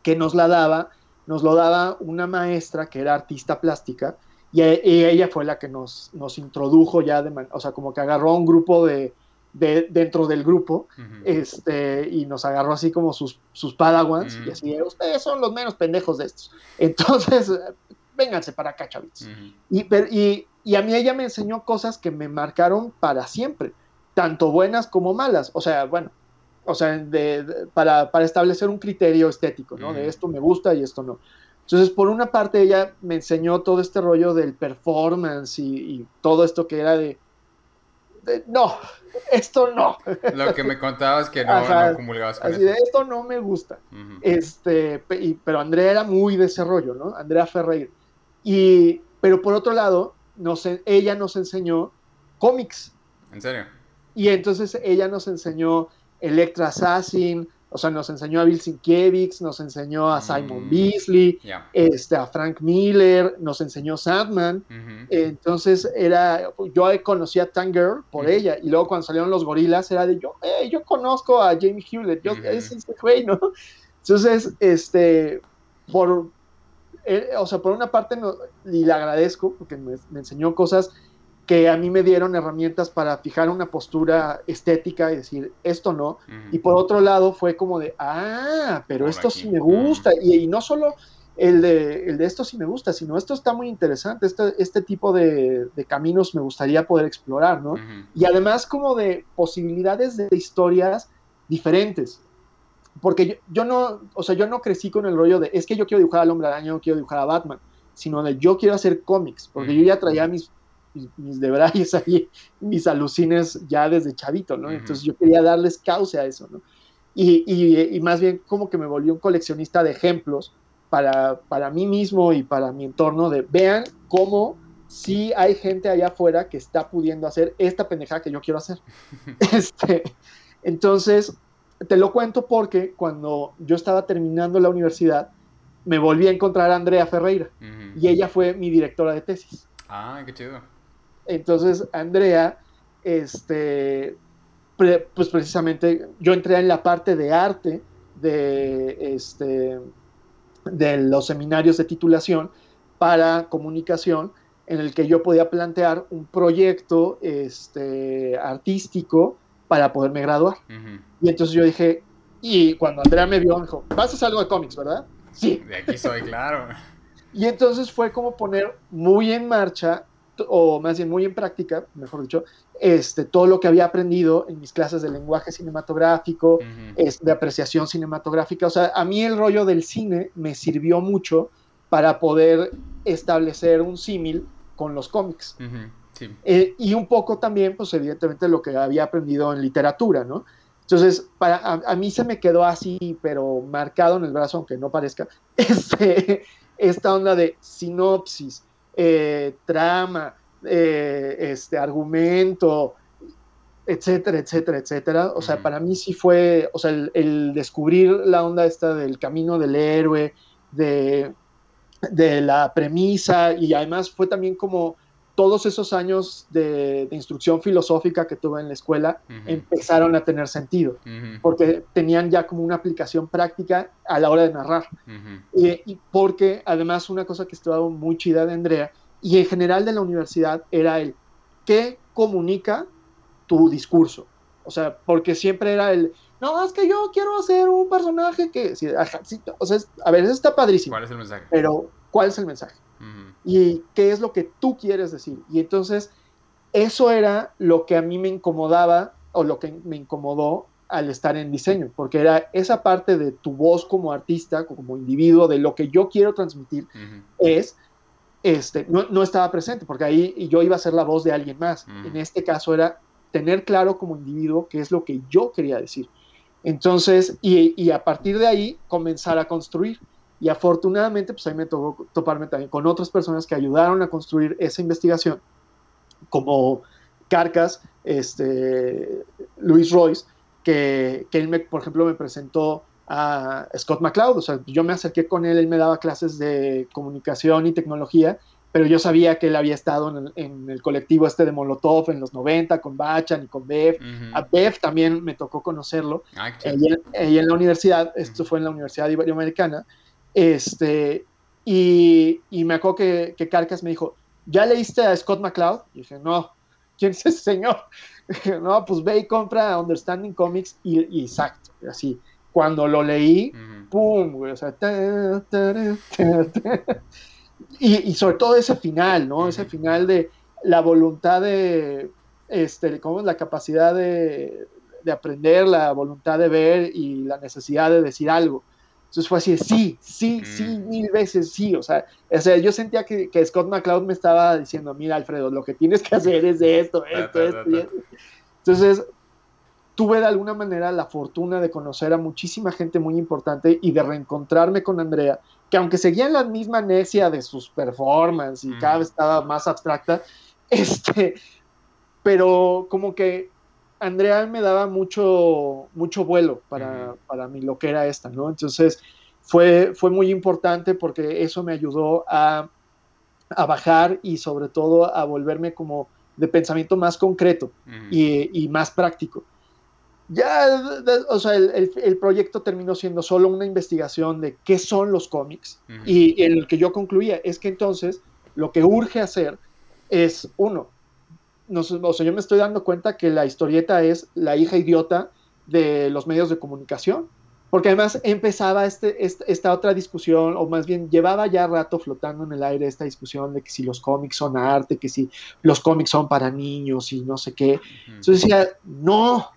que nos la daba, nos lo daba una maestra que era artista plástica, y, ella fue la que nos, nos introdujo ya, de o sea, como que agarró a un grupo de, de, dentro del grupo, este, y nos agarró así como sus, sus padawans, y así, ustedes son los menos pendejos de estos. Entonces, vénganse para acá, chavitos. y, y, y, a mí ella me enseñó cosas que me marcaron para siempre, tanto buenas como malas. O sea, bueno, o sea, de, para, para, establecer un criterio estético, ¿no? De esto me gusta y esto no. Entonces, por una parte, ella me enseñó todo este rollo del performance y, y todo esto que era de, no, esto no. Lo que me contabas que no, no comulgabas con así De, esto no me gusta. este, pero Andrea era muy de ese rollo, ¿no? Andrea Ferreira. Y, pero por otro lado, nos, ella nos enseñó cómics. ¿En serio? Y entonces ella nos enseñó Electra Assassin, o sea, nos enseñó a Bill Sienkiewicz, nos enseñó a Simon mm, Beasley, este, a Frank Miller, nos enseñó Sandman. Entonces era, yo conocí a Tanger por ella, y luego cuando salieron los gorilas era de yo, yo conozco a Jamie Hewlett, yo, es ese güey, ¿no? Entonces, este, por, eh, o sea, por una parte, y le agradezco porque me, me enseñó cosas que a mí me dieron herramientas para fijar una postura estética y decir, esto no. Y por otro lado fue como de, ah, pero esto sí me gusta. Y, no solo el de, el de esto sí me gusta, sino esto está muy interesante, este, este tipo de, caminos me gustaría poder explorar, ¿no? Y además como de posibilidades de historias diferentes. Porque yo, yo, no, o sea, yo no crecí con el rollo de, es que yo quiero dibujar al hombre araña, yo quiero dibujar a Batman, sino de yo quiero hacer cómics, porque yo ya traía mis mis, debrayes ahí, mis alucines ya desde chavito, ¿no? Entonces yo quería darles causa a eso, ¿no? Y, y, más bien como que me volví un coleccionista de ejemplos para, para mí mismo y para mi entorno de vean cómo sí hay gente allá afuera que está pudiendo hacer esta pendejada que yo quiero hacer. este, entonces, te lo cuento porque cuando yo estaba terminando la universidad, me volví a encontrar a Andrea Ferreira y ella fue mi directora de tesis. Ah, qué chido. Entonces, Andrea, este, pues precisamente yo entré en la parte de arte de, este, de los seminarios de titulación para comunicación en el que yo podía plantear un proyecto este, artístico para poderme graduar. Y entonces yo dije, y cuando Andrea me vio, me dijo, vas a hacer algo de cómics, ¿verdad? Sí. De aquí soy, claro. y entonces fue como poner muy en marcha o más bien muy en práctica, mejor dicho, este, todo lo que había aprendido en mis clases de lenguaje cinematográfico, de apreciación cinematográfica. O sea, a mí el rollo del cine me sirvió mucho para poder establecer un símil con los cómics. Eh, y un poco también, pues evidentemente lo que había aprendido en literatura, ¿no? Entonces, para, a, mí se me quedó así, pero marcado en el brazo, aunque no parezca, este, esta onda de sinopsis, eh, trama, eh, este, argumento, etcétera, etcétera, etcétera. O sea, para mí sí fue, o sea, el, descubrir la onda esta del camino del héroe, de, de la premisa, y además fue también como todos esos años de, instrucción filosófica que tuve en la escuela empezaron a tener sentido, porque tenían ya como una aplicación práctica a la hora de narrar. y, porque además una cosa que estaba muy chida de Andrea y en general de la universidad era el qué comunica tu discurso. O sea, porque siempre era el, no, es que yo quiero hacer un personaje que, o sea, a ver, eso está padrísimo. ¿Cuál es el mensaje? Pero, ¿cuál es el mensaje? Y qué es lo que tú quieres decir. Y entonces eso era lo que a mí me incomodaba o lo que me incomodó al estar en diseño, porque era esa parte de tu voz como artista, como individuo, de lo que yo quiero transmitir, es, este, no, estaba presente, porque ahí yo iba a ser la voz de alguien más. En este caso era tener claro como individuo qué es lo que yo quería decir. Entonces, y, y a partir de ahí comenzar a construir. Y afortunadamente, pues ahí me tocó toparme también con otras personas que ayudaron a construir esa investigación, como Carcas, este, Luis Royce, que, que él, me, por ejemplo, me presentó a Scott McCloud, o sea, yo me acerqué con él, él me daba clases de comunicación y tecnología, pero yo sabía que él había estado en el, colectivo este de Molotov en los 90 con Bachan y con Bev. A Bev también me tocó conocerlo. Ah, en la universidad, esto fue en la Universidad Iberoamericana, este, y, y, me acuerdo que, que, Carcas me dijo, ¿ya leíste a Scott McCloud? Y dije, no, ¿quién es ese señor? dije, no, pues ve y compra Understanding Comics y, exacto, así. Cuando lo leí, ¡pum! o sea, y, y, sobre todo ese final, ¿no? Ese final de la voluntad de, este, ¿cómo es? La capacidad de, de aprender, la voluntad de ver y la necesidad de decir algo. Entonces fue así, sí, sí, sí, mil veces sí. O sea, o sea yo sentía que, Scott McCloud me estaba diciendo, mira, Alfredo, lo que tienes que hacer es esto, esto, esto. esto. Entonces, tuve de alguna manera la fortuna de conocer a muchísima gente muy importante y de reencontrarme con Andrea, que aunque seguía en la misma necia de sus performances y cada vez estaba más abstracta, este, pero como que Andrea me daba mucho, mucho vuelo para, para mí, lo que era esta, ¿no? Entonces fue, fue muy importante porque eso me ayudó a, bajar y sobre todo a volverme como de pensamiento más concreto y, más práctico. Ya, o sea, el, proyecto terminó siendo solo una investigación de qué son los cómics y, y en el que yo concluía es que entonces lo que urge hacer es, uno, o sea, yo me estoy dando cuenta que la historieta es la hija idiota de los medios de comunicación, porque además empezaba este, esta otra discusión, o más bien llevaba ya rato flotando en el aire esta discusión de que si los cómics son arte, que si los cómics son para niños y no sé qué. Entonces decía, no,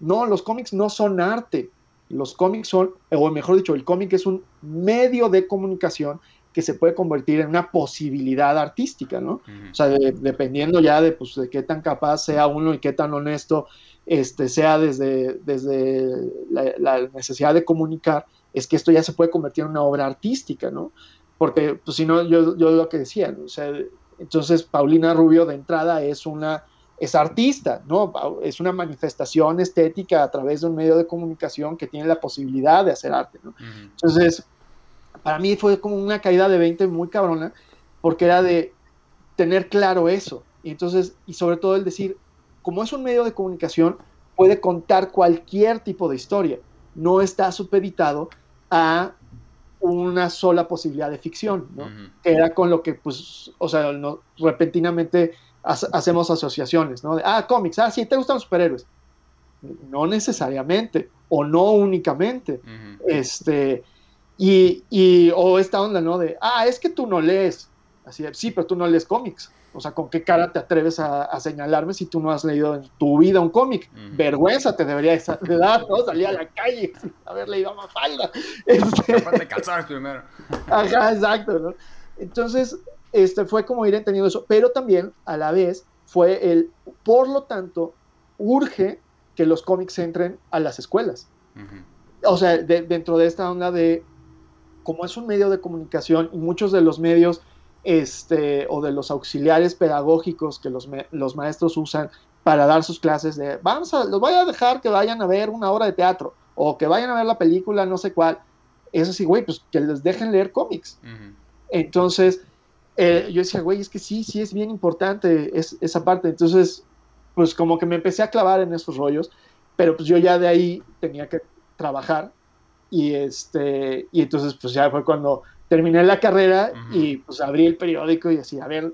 no, los cómics no son arte, los cómics son, o mejor dicho, el cómic es un medio de comunicación que se puede convertir en una posibilidad artística, ¿no? O sea, dependiendo ya de, pues, de qué tan capaz sea uno y qué tan honesto este, sea desde, desde la, necesidad de comunicar, es que esto ya se puede convertir en una obra artística, ¿no? Porque, pues si no, yo, yo lo que decía, o sea, entonces Paulina Rubio de entrada es una, es artista, ¿no? Es una manifestación estética a través de un medio de comunicación que tiene la posibilidad de hacer arte, ¿no? Entonces, para mí fue como una caída de 20 muy cabrona, porque era de tener claro eso. Y entonces, y sobre todo el decir, como es un medio de comunicación, puede contar cualquier tipo de historia. No está supeditado a una sola posibilidad de ficción, ¿no? Que era con lo que, pues, o sea, repentinamente hacemos asociaciones, ¿no? ah, cómics, ah, sí, te gustan los superhéroes. No necesariamente, o no únicamente. Este, y, y, o esta onda, ¿no? De, ah, es que tú no lees. Así, sí, pero tú no lees cómics. O sea, ¿con qué cara te atreves a, señalarme si tú no has leído en tu vida un cómic? Vergüenza te debería de dar, ¿no? Salir a la calle sin haber leído a Mafalda. Este... de calzar primero. Ajá, exacto, ¿no? Entonces, este, fue como ir entendiendo eso, pero también, a la vez, fue el, por lo tanto, urge que los cómics entren a las escuelas. O sea, dentro de esta onda de como es un medio de comunicación y muchos de los medios este, o de los auxiliares pedagógicos que los, los maestros usan para dar sus clases de, vamos a, los voy a dejar que vayan a ver una obra de teatro o que vayan a ver la película, no sé cuál. Es así, güey, pues que les dejen leer cómics. Entonces, eh, yo decía, güey, es que sí, sí es bien importante es, esa parte. Entonces, pues como que me empecé a clavar en esos rollos, pero pues yo ya de ahí tenía que trabajar y este, y entonces pues ya fue cuando terminé la carrera y pues abrí el periódico y decía, a ver,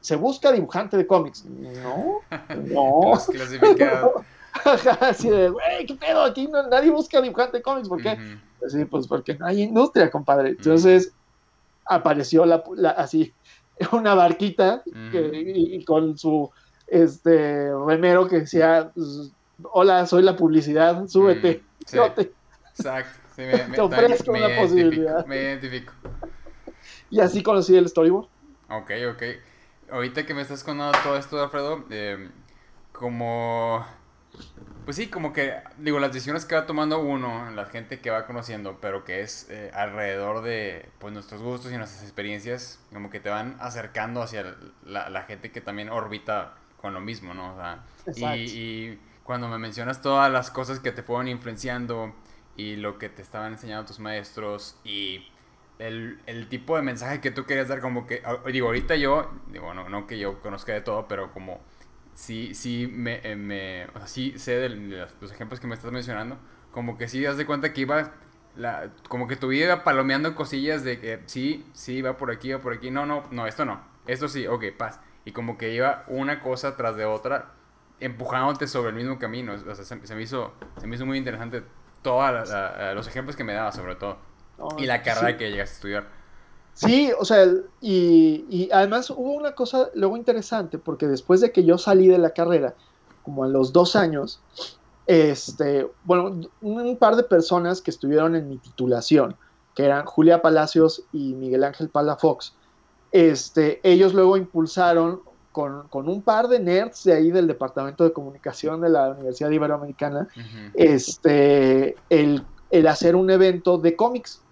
se busca dibujante de cómics. No, no. Así de, güey, ¿qué pedo? Aquí nadie busca dibujante de cómics, ¿por qué? Sí, pues porque no hay industria, compadre. Entonces apareció la, así una barquita y, con su este remero que decía, pues, hola, soy la publicidad, súbete. Exacto. Me, te ofrezco una posibilidad. Me identifico. Y así conocí el storyboard. Ok, ok. Ahorita que me estás contando todo esto, Alfredo, eh, como pues sí, como que, digo, las decisiones que va tomando uno, la gente que va conociendo, pero que es eh, alrededor de pues, nuestros gustos y nuestras experiencias, como que te van acercando hacia la, gente que también orbita con lo mismo, ¿no? O sea, y, y, cuando me mencionas todas las cosas que te fueron influenciando y lo que te estaban enseñando tus maestros y el, el tipo de mensaje que tú querías dar, como que, digo, ahorita yo, digo, no, no que yo conozca de todo, pero como sí, sí, me, eh, me o sea, sí sé de los ejemplos que me estás mencionando, como que sí, das de cuenta que iba, la, como que tu vida iba palomeando cosillas de que sí, sí, va por aquí, va por aquí, no, no, no, esto no, esto sí, ok, paz. Y como que iba una cosa tras de otra, empujándote sobre el mismo camino. O sea, se, me, hizo, se me hizo muy interesante todos los ejemplos que me daba, sobre todo. y la carrera que llegaste a estudiar. Sí, o sea, y, además hubo una cosa luego interesante, porque después de que yo salí de la carrera, como a los dos años, este, bueno, un par de personas que estuvieron en mi titulación, que eran Julia Palacios y Miguel Ángel Palafox, este, ellos luego impulsaron con, un par de nerds de ahí del Departamento de Comunicación de la Universidad Iberoamericana, este, el, hacer un evento de cómics.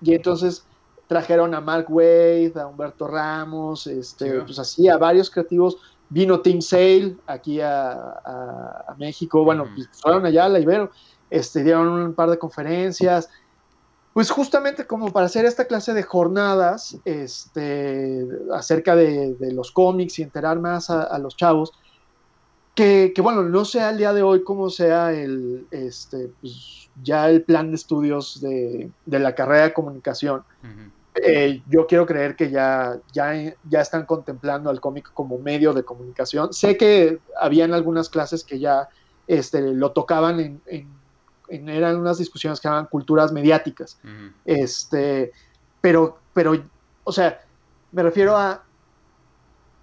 Y entonces trajeron a Mark Wade, a Humberto Ramos, este, pues así a varios creativos. Vino Team Sale aquí a, México, bueno, pues, fueron allá a la Ibero, este, dieron un par de conferencias, pues justamente como para hacer esta clase de jornadas este, acerca de, los cómics y enterar más a, los chavos, que, bueno, no sé al día de hoy cómo sea el, este, pues, ya el plan de estudios de, la carrera de comunicación, eh, yo quiero creer que ya, ya, ya están contemplando al cómic como medio de comunicación. Sé que habían algunas clases que ya este, lo tocaban en, en, eran unas discusiones que llamaban culturas mediáticas. este, pero, pero, o sea, me refiero a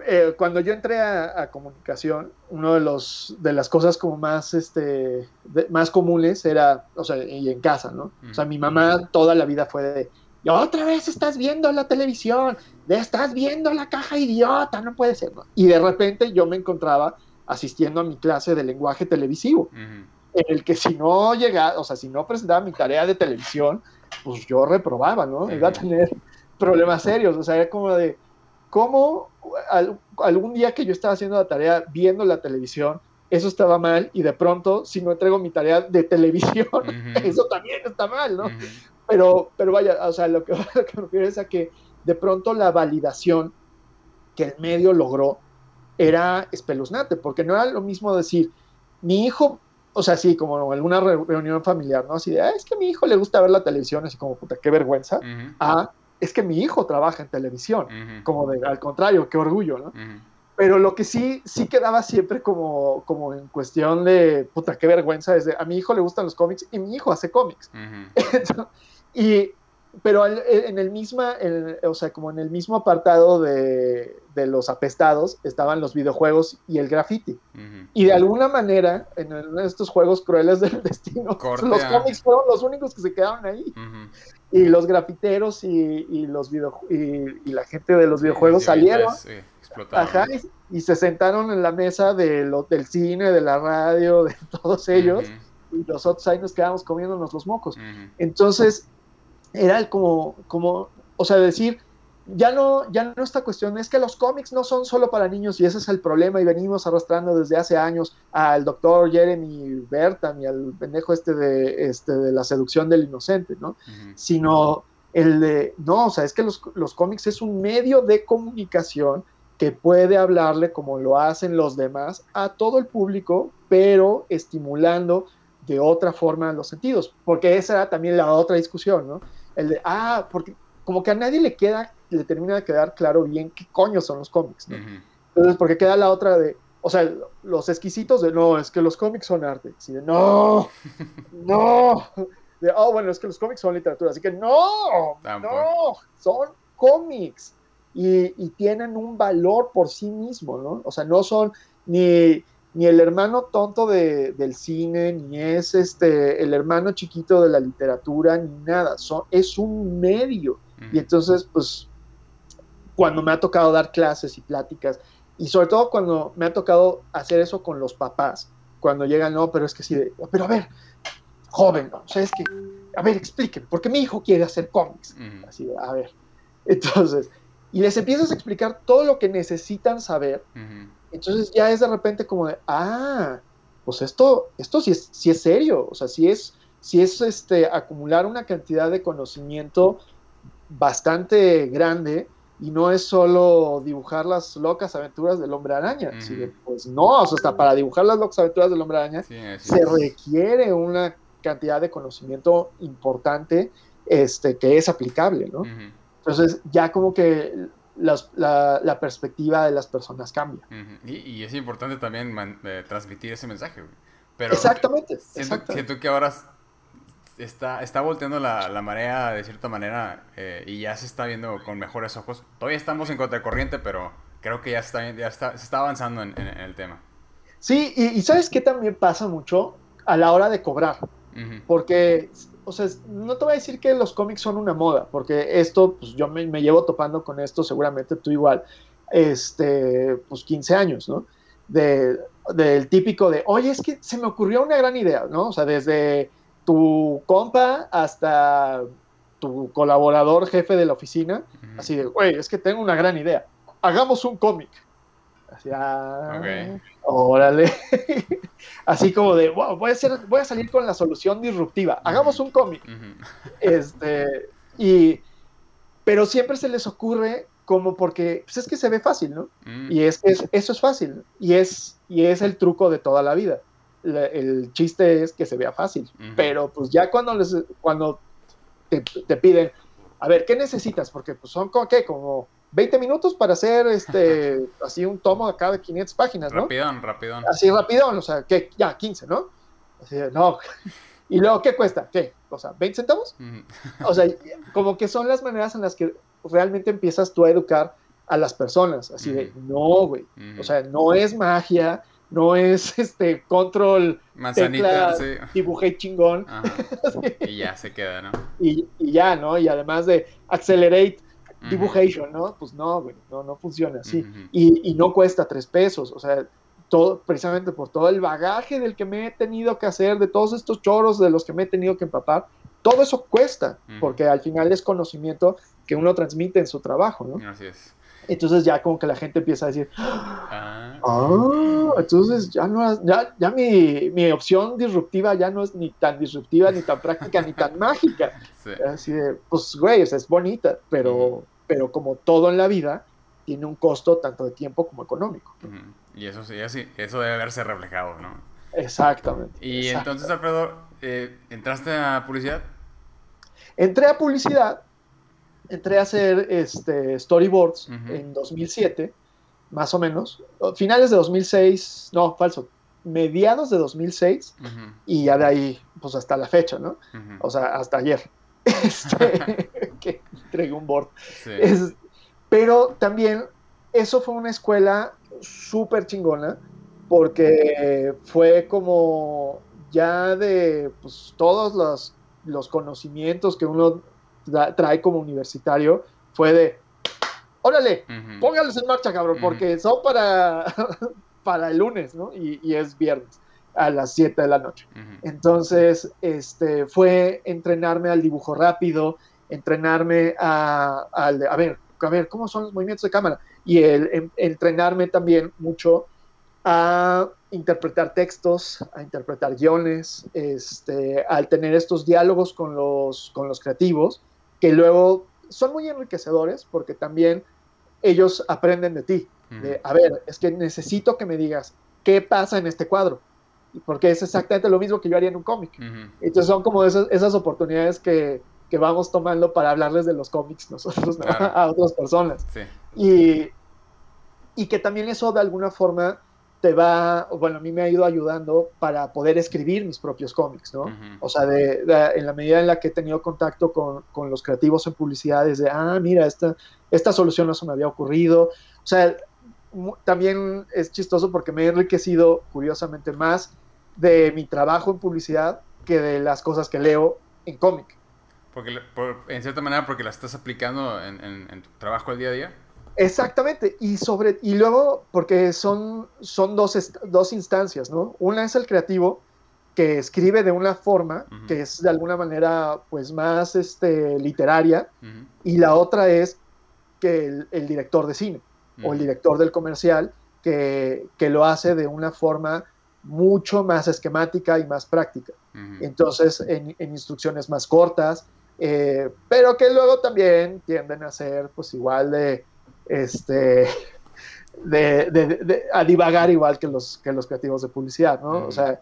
eh, cuando yo entré a, comunicación, uno de los de las cosas como más este más comunes era, o sea, y en casa, ¿no? O sea, mi mamá toda la vida fue de y otra vez estás viendo la televisión, estás viendo la caja idiota, no puede ser. Y de repente yo me encontraba asistiendo a mi clase de lenguaje televisivo, en el que si no llegaba, o sea, si no presentaba mi tarea de televisión, pues yo reprobaba, ¿no? Iba a tener problemas serios, o sea, era como de, ¿cómo algún día que yo estaba haciendo la tarea viendo la televisión, eso estaba mal y de pronto si no entrego mi tarea de televisión, eso también está mal, ¿no? Pero, pero vaya, o sea, lo que, lo que me refiero es a que de pronto la validación que el medio logró era espeluznante, porque no era lo mismo decir, mi hijo, o sea, sí, como alguna reunión familiar, ¿no? Así de, ah, es que a mi hijo le gusta ver la televisión, así como, puta, qué vergüenza. Ah, es que mi hijo trabaja en televisión, como de, al contrario, qué orgullo, ¿no? Pero lo que sí, sí quedaba siempre como, como en cuestión de, puta, qué vergüenza, es de, a mi hijo le gustan los cómics y mi hijo hace cómics. Y, pero en el misma, o sea, como en el mismo apartado de, de, los apestados estaban los videojuegos y el graffiti. Y de alguna manera, en, estos juegos crueles del destino, los cómics fueron los únicos que se quedaron ahí. Y los grafiteros y, y los video, y, la gente de los videojuegos salieron. Ajá, y, se sentaron en la mesa de lo, del cine, de la radio, de todos ellos. Y los otros ahí nos quedamos comiéndonos los mocos. Entonces, era como, como, o sea, decir, ya no, ya no esta cuestión, es que los cómics no son solo para niños y ese es el problema y venimos arrastrando desde hace años al doctor Jeremy Bertan y al pendejo este de, este de la seducción del inocente, ¿no? Sino el de, no, o sea, es que los, los cómics es un medio de comunicación que puede hablarle como lo hacen los demás a todo el público, pero estimulando de otra forma los sentidos, porque esa era también la otra discusión, ¿no? El de, ah, porque como que a nadie le queda, le termina de quedar claro bien qué coño son los cómics, ¿no? Entonces, porque queda la otra de, o sea, los exquisitos de, no, es que los cómics son arte, así de, no, no, de, oh, bueno, es que los cómics son literatura, así que no, no, son cómics. Y, y, tienen un valor por sí mismo, ¿no? O sea, no son ni, ni el hermano tonto de, del cine, ni es este, el hermano chiquito de la literatura, ni nada. Son, es un medio. Y entonces, pues, cuando me ha tocado dar clases y pláticas, y sobre todo cuando me ha tocado hacer eso con los papás, cuando llegan, no, pero es que sí, pero a ver, joven, ¿no? o sea, es que, a ver, expliquen, porque mi hijo quiere hacer cómics. Así de, a ver. Entonces, y les empiezas a explicar todo lo que necesitan saber. Entonces ya es de repente como de, ah, pues esto, esto sí es, sí es serio, o sea, sí es, sí es este, acumular una cantidad de conocimiento bastante grande y no es solo dibujar las locas aventuras del hombre araña. pues no, o sea, hasta para dibujar las locas aventuras del hombre araña se requiere una cantidad de conocimiento importante este, que es aplicable, ¿no? Entonces ya como que la, perspectiva de las personas cambia. y, es importante también eh, transmitir ese mensaje. Pero exactamente, siento, que ahora está, está volteando la, marea de cierta manera eh, y ya se está viendo con mejores ojos. Todavía estamos en contracorriente, pero creo que ya, está, ya está, se está avanzando en, el tema. Sí, y, ¿sabes qué también pasa mucho? A la hora de cobrar. Porque o sea, no te voy a decir que los cómics son una moda, porque esto, pues yo me, llevo topando con esto, seguramente tú igual, este, pues 15 años, ¿no? De, del típico de, oye, es que se me ocurrió una gran idea, ¿no? O sea, desde tu compa hasta tu colaborador jefe de la oficina, así de, güey, es que tengo una gran idea, hagamos un cómic. Así, órale. Así como de, wow, voy a, voy a salir con la solución disruptiva. Hagamos un cómic. Este, y, pero siempre se les ocurre como porque, pues es que se ve fácil, ¿no? Mm. Y es, es, eso es fácil. Y es, y es el truco de toda la vida. el chiste es que se vea fácil. Pero pues ya cuando, les, cuando te, te, piden, a ver, ¿qué necesitas? Porque pues son, ¿qué? Como 20 minutos para hacer este así un tomo acá de 500 páginas, ¿no? Rapidón, rapidón. Así rapidón, o sea, que ya 15, ¿no? Así, no. Y luego, ¿qué cuesta? ¿Qué? O sea, ¿20 centavos? O sea, como que son las maneras en las que realmente empiezas tú a educar a las personas, así de, no, güey, o sea, no es magia, no es este control, manzanita, sí. dibujé chingón. Y ya se queda, ¿no? Y, y, ya, ¿no? Y además de accelerate dibujation, ¿no? Pues no, güey, no, no funciona así. y, y, no cuesta tres pesos, o sea, todo, precisamente por todo el bagaje del que me he tenido que hacer, de todos estos choros de los que me he tenido que empapar, todo eso cuesta, porque al final es conocimiento que uno transmite en su trabajo, ¿no? Así es. Entonces ya como que la gente empieza a decir, ah, ah entonces ya no, ya, ya mi, mi, opción disruptiva ya no es ni tan disruptiva, ni tan práctica, ni tan mágica. Así de, pues güey, es bonita, pero, pero como todo en la vida, tiene un costo tanto de tiempo como económico. Y eso sí, eso debe verse reflejado, ¿no? Exactamente. Y entonces, Alfredo, eh, ¿entraste a publicidad? Entré a publicidad, entré a hacer este, storyboards en 2007, más o menos, finales de 2006, no, falso, mediados de 2006 y ya de ahí, pues hasta la fecha, ¿no? O sea, hasta ayer. Este, que entregué un board. pero también eso fue una escuela súper chingona porque fue como ya de pues, todos los, los conocimientos que uno trae como universitario, fue de, órale, póngales en marcha, cabrón, porque son para, para el lunes, ¿no? Y, y, es viernes a las 7 de la noche. Entonces, este, fue entrenarme al dibujo rápido, entrenarme a, a, a, ver, a ver, ¿cómo son los movimientos de cámara? Y el, entrenarme también mucho a interpretar textos, a interpretar guiones, este, al tener estos diálogos con los, con los creativos, que luego son muy enriquecedores porque también ellos aprenden de ti. De, a ver, es que necesito que me digas qué pasa en este cuadro. Porque es exactamente lo mismo que yo haría en un cómic. Entonces son como esas, esas oportunidades que, que, vamos tomando para hablarles de los cómics nosotros a otras personas. Y, y que también eso de alguna forma te va, bueno, a mí me ha ido ayudando para poder escribir mis propios cómics, ¿no? O sea, de, en la medida en la que he tenido contacto con, con los creativos en publicidades, de, ah, mira, esta, esta solución no se me había ocurrido. O sea, también es chistoso porque me he enriquecido, curiosamente, más de mi trabajo en publicidad que de las cosas que leo en cómic. Porque, en cierta manera, porque las estás aplicando en, en, en tu trabajo al día a día. Exactamente, y sobre y luego porque son, son dos, dos instancias, ¿no? Una es el creativo que escribe de una forma que es de alguna manera pues más este, literaria y la otra es que el, director de cine o el director del comercial que, que, lo hace de una forma mucho más esquemática y más práctica. Entonces, en, instrucciones más cortas, eh, pero que luego también tienden a ser pues igual de este, de, a divagar igual que los, que los creativos de publicidad, ¿no? O sea,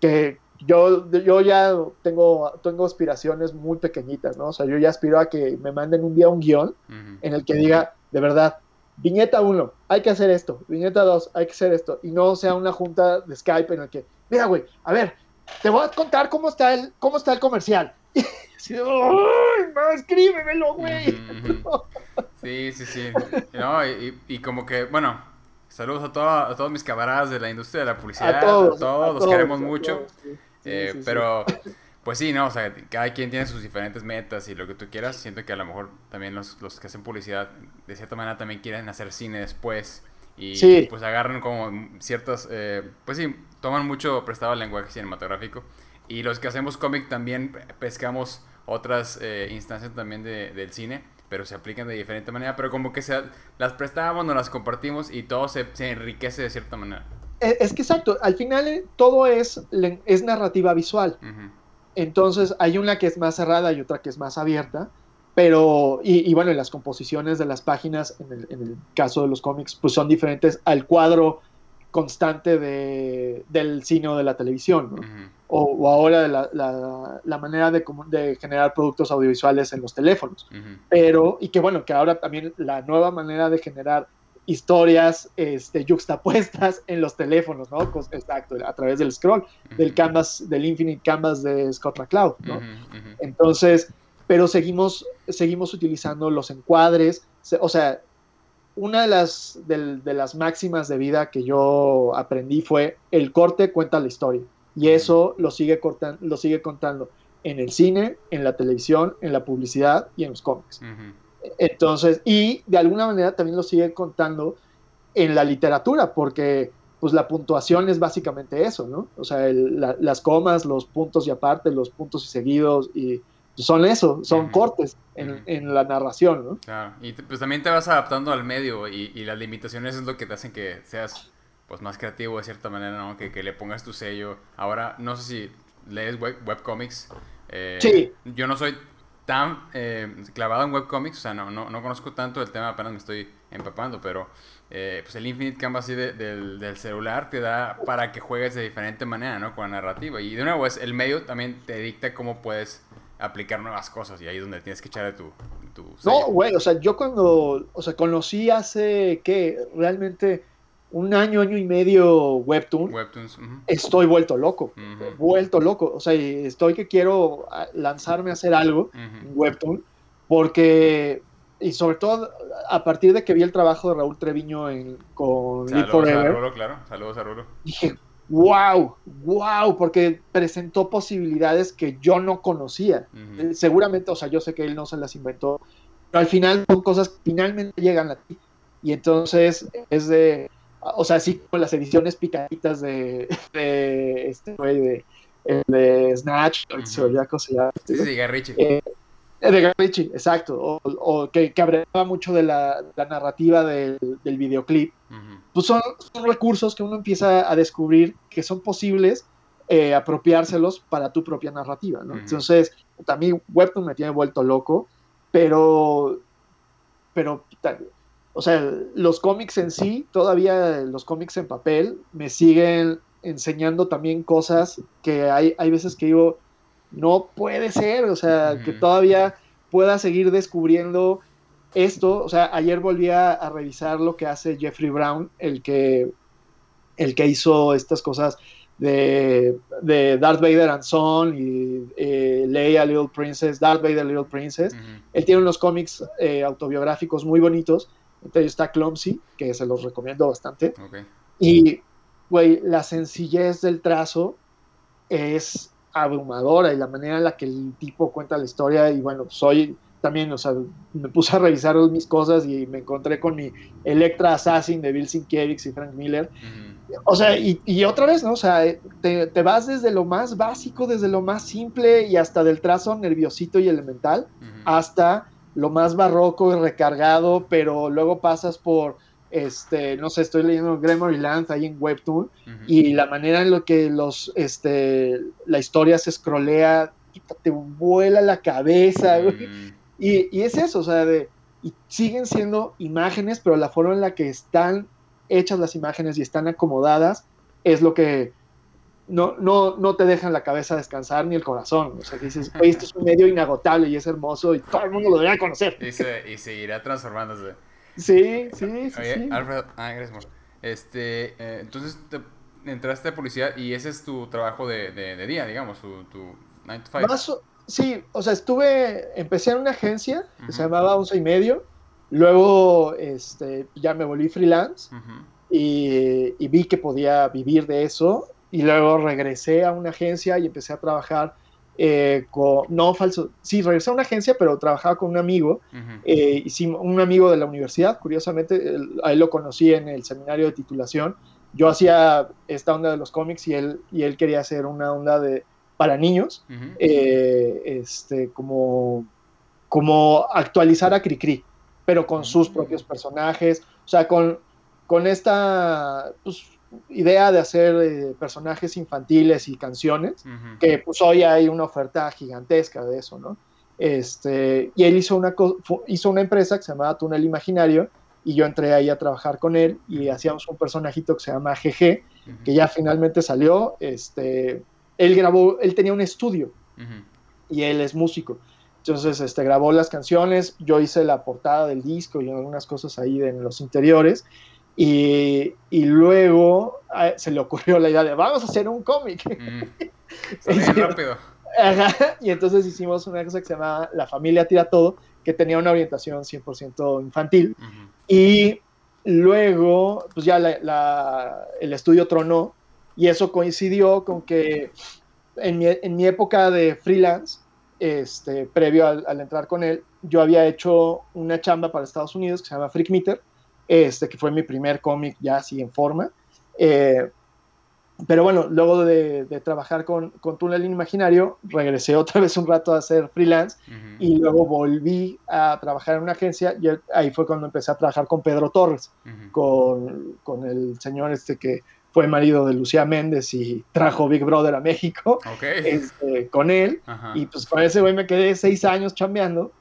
que yo, yo ya tengo, tengo aspiraciones muy pequeñitas, ¿no? O sea, yo ya aspiro a que me manden un día un guion en el que diga, de verdad, viñeta 1, hay que hacer esto, viñeta 2, hay que hacer esto, y no sea una junta de Skype en el que, mira, güey, a ver, te voy a contar cómo está el, cómo está el comercial. Así, escríbemelo, güey! Sí, sí, sí. No, y, como que, bueno, saludos a, a, todos mis camaradas de la industria de la publicidad. A todos, los queremos mucho. Eh, pero, pues sí, ¿no? O sea, cada quien tiene sus diferentes metas y lo que tú quieras. Siento que a lo mejor también los, los que hacen publicidad, de cierta manera, también quieren hacer cine después. Y pues agarran como ciertas, eh, pues sí, toman mucho prestado el lenguaje cinematográfico. Y los que hacemos cómic también pescamos otras eh, instancias también de, del cine pero se aplican de diferente manera, pero como que se, las prestábamos, nos las compartimos y todo se, se enriquece de cierta manera. Eh, es que exacto, al final eh, todo es, es narrativa visual. Entonces hay una que es más cerrada y otra que es más abierta, pero, y, bueno, las composiciones de las páginas, en el, en el, caso de los cómics, pues son diferentes al cuadro constante de, del cine o de la televisión, ¿no? O, ahora de la, la, manera de, de, generar productos audiovisuales en los teléfonos. Pero, y que bueno, que ahora también la nueva manera de generar historias este, yuxtapuestas en los teléfonos, ¿no? Exacto, a través del scroll, del canvas, del Infinite Canvas de Scott McCloud, ¿no? Entonces, pero seguimos, seguimos utilizando los encuadres, o sea, una de las, de las máximas de vida que yo aprendí fue el corte cuenta la historia. Y eso lo sigue, cortan, lo sigue contando en el cine, en la televisión, en la publicidad y en los cómics. Entonces, y de alguna manera también lo sigue contando en la literatura, porque pues la puntuación es básicamente eso, ¿no? O sea, las comas, los puntos y aparte, los puntos y seguidos, y son eso, son cortes en, la narración, ¿no? Claro, y pues también te vas adaptando al medio y, y, las limitaciones es lo que te hacen que seas pues más creativo de cierta manera, ¿no? Que, que le pongas tu sello. Ahora, no sé si lees web, webcomics. Eh, sí. Yo no soy tan eh, clavado en webcomics, o sea, no, no, no, conozco tanto el tema, apenas me estoy empapando, pero eh, pues el Infinite Canvas así del, del, celular te da para que juegues de diferente manera, ¿no? Con la narrativa. Y de nuevo, es, el medio también te dicta cómo puedes aplicar nuevas cosas y ahí es donde tienes que echar tu, tu No, güey, o sea, yo cuando, o sea, conocí hace, ¿qué? Realmente un año, año y medio Webtoon, estoy vuelto loco, vuelto loco. O sea, estoy que quiero lanzarme a hacer algo en Webtoon, porque, y sobre todo a partir de que vi el trabajo de Raúl Treviño en, con Live Forever. A claro. Saludos a Rulo. Dije, wow, wow, porque presentó posibilidades que yo no conocía. Eh, seguramente, o sea, yo sé que él no se las inventó, pero al final son cosas que finalmente llegan a ti. Y entonces es de o sea, así como las ediciones picaditas de, de este güey de, de, Snatch, se olvida cómo se llama. Sí, sí, Garrichi. Eh, de Garrichi, exacto, o, o que, que abreviaba mucho de la, la narrativa del, del videoclip, pues son, son, recursos que uno empieza a descubrir que son posibles eh, apropiárselos para tu propia narrativa, ¿no? Entonces, también Webtoon me tiene vuelto loco, pero, pero, o sea, los cómics en sí, todavía los cómics en papel, me siguen enseñando también cosas que hay, hay veces que digo, no puede ser, o sea, que todavía pueda seguir descubriendo esto, o sea, ayer volví a, revisar lo que hace Jeffrey Brown, el que, el que hizo estas cosas de, de Darth Vader and Son y eh, Leia Little Princess, Darth Vader Little Princess. Él tiene unos cómics eh, autobiográficos muy bonitos, ellos está Clumsy, que se los recomiendo bastante. Y, güey, la sencillez del trazo es abrumadora y la manera en la que el tipo cuenta la historia y bueno, soy también, o sea, me puse a revisar mis cosas y me encontré con mi Electra Assassin de Bill Sienkiewicz y Frank Miller. O sea, y, otra vez, ¿no? O sea, te, vas desde lo más básico, desde lo más simple y hasta del trazo nerviosito y elemental, hasta lo más barroco y recargado, pero luego pasas por, este, no sé, estoy leyendo Gremory Land ahí en Webtoon y la manera en la que los, este, la historia se scrollea, te vuela la cabeza, güey. Y, es eso, o sea, de, y siguen siendo imágenes, pero la forma en la que están hechas las imágenes y están acomodadas es lo que no, no, no te deja en la cabeza descansar ni el corazón. O sea, dices, oye, esto es un medio inagotable y es hermoso y todo el mundo lo debería conocer. Y, se, y seguirá transformándose. Sí, sí, sí. Oye, Alfred, ah, gracias, Este, eh, entonces te entraste a policía y ese es tu trabajo de, de, día, digamos, tu, tu 9 to 5. Sí, o sea, estuve, empecé en una agencia que se llamaba Once y Medio, luego este, ya me volví freelance y, vi que podía vivir de eso y luego regresé a una agencia y empecé a trabajar eh, con, no falso, sí, regresé a una agencia, pero trabajaba con un amigo, eh, un amigo de la universidad, curiosamente, a él lo conocí en el seminario de titulación, yo hacía esta onda de los cómics y él, y él quería hacer una onda de para niños, eh, este, como, como actualizar a Cricri, pero con sus propios personajes, o sea, con, con esta pues, idea de hacer eh, personajes infantiles y canciones, que pues hoy hay una oferta gigantesca de eso, ¿no? Este, y él hizo una, hizo una empresa que se llamaba Túnel Imaginario, y yo entré ahí a trabajar con él y hacíamos un personajito que se llama GG, que ya finalmente salió, este, él grabó, él tenía un estudio y él es músico. Entonces, este, grabó las canciones, yo hice la portada del disco y algunas cosas ahí en los interiores. Y, luego se le ocurrió la idea de, vamos a hacer un cómic. rápido. y entonces hicimos una cosa que se llama La familia tira todo, que tenía una orientación 100% infantil. Y luego, pues ya el estudio tronó y eso coincidió con que en mi, en mi época de freelance, este, previo al, entrar con él, yo había hecho una chamba para Estados Unidos que se llama Freak Meter, este, que fue mi primer cómic ya así en forma. Eh, pero bueno, luego de, trabajar con, con Túnel Imaginario, regresé otra vez un rato a hacer freelance y luego volví a trabajar en una agencia y ahí fue cuando empecé a trabajar con Pedro Torres, con, con, el señor este que fue marido de Lucía Méndez y trajo Big Brother a México este, con él. Y pues con ese güey me quedé seis años chambeando.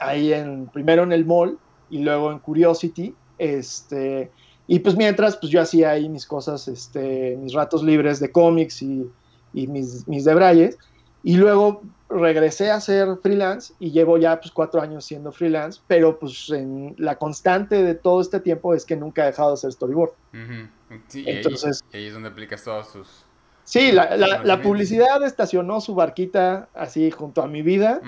Ahí en, primero en el mall y luego en Curiosity. Este, y pues mientras, pues yo hacía ahí mis cosas, este, mis ratos libres de cómics y, y mis, mis debrayes. Y luego regresé a ser freelance y llevo ya pues cuatro años siendo freelance, pero pues en la constante de todo este tiempo es que nunca he dejado de ser storyboard. Entonces, y ahí, es donde aplicas todos tus... Sí, la, la, publicidad estacionó su barquita así junto a mi vida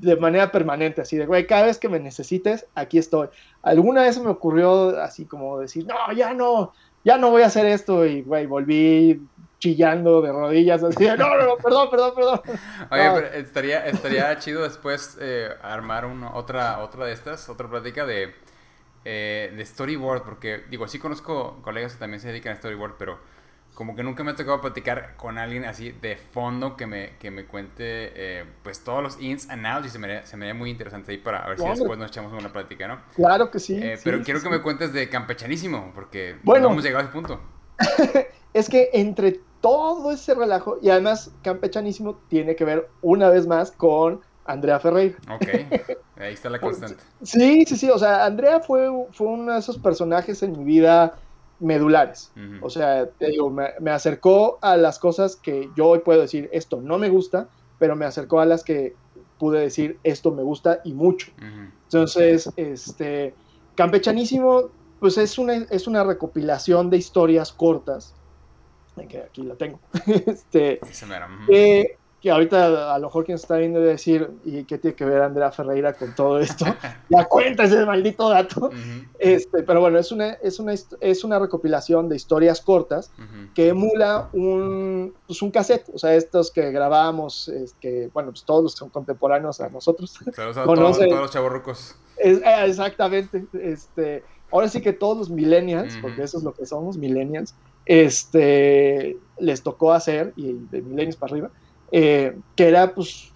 de manera permanente, así de, güey, cada vez que me necesites, aquí estoy. Alguna vez me ocurrió así como decir, no, ya no, ya no voy a hacer esto y, güey, volví chillando de rodillas, así de, no, no, perdón, perdón, perdón. Oye, pero estaría, estaría chido después eh, armar una, otra, otra de estas, otra plática de eh, de storyboard, porque digo, sí conozco colegas que también se dedican a storyboard, pero como que nunca me ha tocado platicar con alguien así de fondo que me, que me cuente eh, pues todos los ins and outs y se me, haría, muy interesante ahí para ver si después nos echamos una plática, ¿no? Claro que sí. Eh, pero quiero que me cuentes de campechanísimo, porque bueno, no hemos llegado a ese punto. es que entre todo ese relajo, y además campechanísimo tiene que ver una vez más con Andrea Ferreira. Ok, ahí está la constante. sí, sí, sí, o sea, Andrea fue, fue uno de esos personajes en mi vida medulares. O sea, te digo, me, acercó a las cosas que yo hoy puedo decir, esto no me gusta, pero me acercó a las que pude decir, esto me gusta y mucho. Entonces, este, Campechanísimo, pues es una, es una recopilación de historias cortas, que aquí la tengo, este, que ahorita a lo mejor quien está viendo decir, ¿y qué tiene que ver Andrea Ferreira con todo esto? ya cuenta ese maldito dato. este, pero bueno, es una, es, una, es una recopilación de historias cortas que emula un, pues un cassette, o sea, estos que grabamos, es que, bueno, pues todos los son contemporáneos a nosotros. todos, los chavorrucos. Eh, exactamente. Este, ahora sí que todos los millennials, porque eso es lo que somos, millennials, este, les tocó hacer, y de millennials para arriba, eh, que era pues,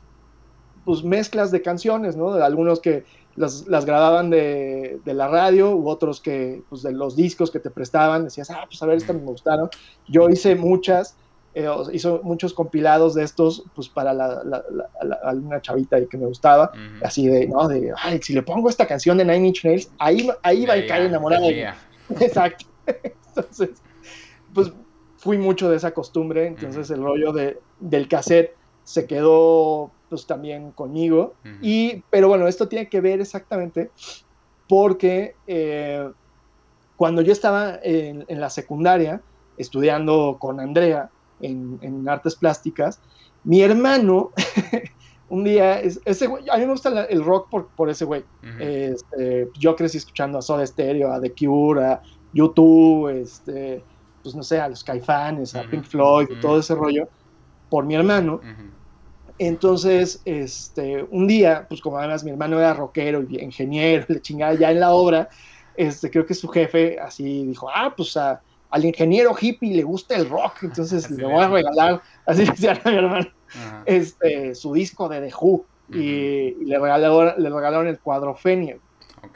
pues mezclas de canciones, ¿no? De algunos que las, las grababan de, de, la radio u otros que, pues de los discos que te prestaban, decías, ah, pues a ver, estas me gustaron. Yo hice muchas, eh, hizo muchos compilados de estos, pues para la, la, una chavita ahí que me gustaba, así de, ¿no? De, ay, si le pongo esta canción de Nine Inch Nails, ahí, ahí va a caer enamorada Exacto. Entonces, pues fui mucho de esa costumbre, entonces el rollo de, del cassette se quedó pues también conmigo. y, pero bueno, esto tiene que ver exactamente porque eh, cuando yo estaba en, la secundaria estudiando con Andrea en, artes plásticas, mi hermano un día, ese a mí me gusta el rock por, por ese güey. Este, yo crecí escuchando a Soda Stereo, a The Cure, a YouTube, este, pues no sé, a los Caifanes, a Pink Floyd, todo ese rollo, por mi hermano. Entonces, este, un día, pues como además mi hermano era rockero y ingeniero, le chingaba ya en la obra, este, creo que su jefe así dijo, ah, pues al ingeniero hippie le gusta el rock, entonces le voy a regalar, así decía mi hermano, este, su disco de The Who, y, le, regalaron, le regalaron el cuadro Fenia.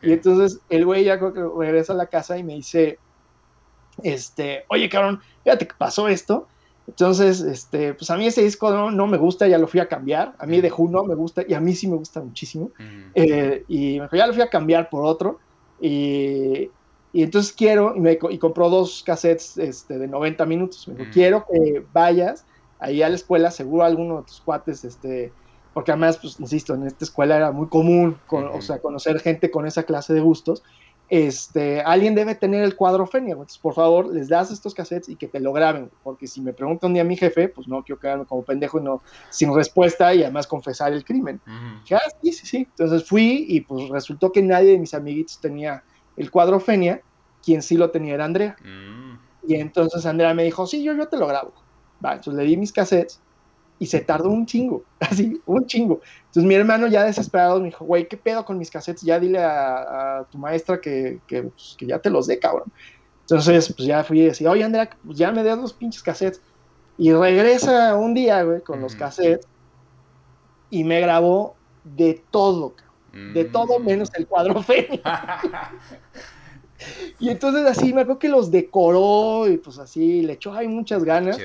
Y entonces el güey ya creo que regresa a la casa y me dice, este, oye, cabrón, fíjate que pasó esto. Entonces, este, pues a mí ese disco no, me gusta, ya lo fui a cambiar. A mí de Who no me gusta y a mí sí me gusta muchísimo. Eh, y me ya lo fui a cambiar por otro. Y, entonces quiero, y, me, y compró dos cassettes este, de 90 minutos. Me dijo, quiero que vayas ahí a la escuela, seguro alguno de tus cuates, este, porque además, pues, insisto, en esta escuela era muy común, o sea, conocer gente con esa clase de gustos este, alguien debe tener el cuadro Fenia. Entonces, por favor, les das estos cassettes y que te lo graben, porque si me pregunta un día mi jefe, pues no quiero quedarme como pendejo y no, sin respuesta y además confesar el crimen. Ah, sí, sí, sí. Entonces fui y pues resultó que nadie de mis amiguitos tenía el cuadro Fenia, quien sí lo tenía era Andrea. Mm. Y entonces Andrea me dijo, sí, yo, yo te lo grabo. Va, entonces le di mis cassettes y se tardó un chingo, así, un chingo. Entonces mi hermano ya desesperado me dijo, güey, ¿qué pedo con mis cassettes? Ya dile a, tu maestra que, pues, que, ya te los dé, cabrón. Entonces, pues ya fui y decía, oye, Andrea, pues ya me das los pinches cassettes. Y regresa un día, güey, con los cassettes y me grabó de todo, de todo mm. menos el cuadro fe. y entonces así, me acuerdo que los decoró y pues así, le echó ahí muchas ganas.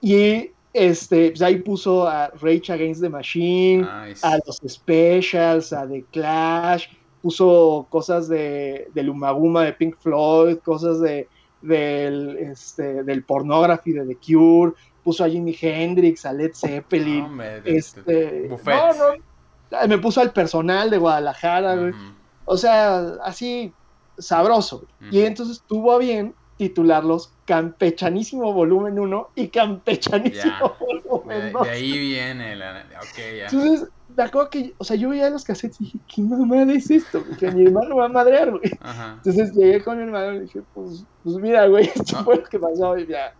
Y este, pues ahí puso a Rage Against the Machine, a los Specials, a The Clash, puso cosas de, del Umaguma de Pink Floyd, cosas de, del, este, del pornography de The Cure, puso a Jimi Hendrix, a Led Zeppelin, este, me puso al personal de Guadalajara, o sea, así sabroso. Y entonces tuvo bien titularlos Campechanísimo Volumen 1 y Campechanísimo Volumen 2. De, ahí viene la... Ok, ya. Entonces, me acuerdo que, o sea, yo veía los cassettes y dije, ¿qué mamada es esto? Que mi hermano va a madrear, güey. Entonces llegué con mi hermano y dije, pues, pues mira, güey, esto fue lo que pasó y ya.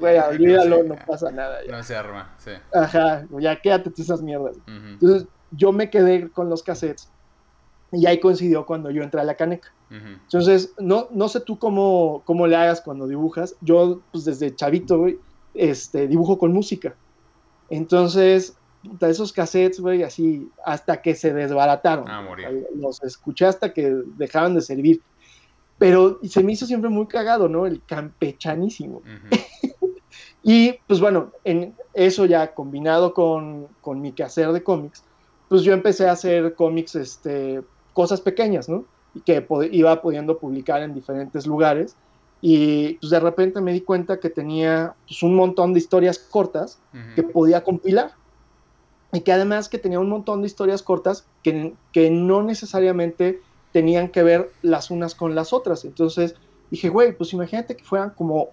Güey, olvídalo, no pasa nada. Ya. No se arma, sí. Ajá, ya quédate esas mierdas. Entonces, yo me quedé con los cassettes y ahí coincidió cuando yo entré a la caneca. Entonces, no, no sé tú cómo, cómo le hagas cuando dibujas. Yo, pues desde chavito, güey, este, dibujo con música. Entonces, esos cassettes, güey, así, hasta que se desbarataron. Ah, Los escuché hasta que dejaban de servir. Pero se me hizo siempre muy cagado, ¿no? El campechanísimo. y, pues bueno, en eso ya combinado con, con mi quehacer de cómics, pues yo empecé a hacer cómics, este, cosas pequeñas, ¿no? Y que iba pudiendo publicar en diferentes lugares. Y pues de repente me di cuenta que tenía pues, un montón de historias cortas que podía compilar. Y que además que tenía un montón de historias cortas que, que no necesariamente tenían que ver las unas con las otras. Entonces dije, güey, pues imagínate que fueran como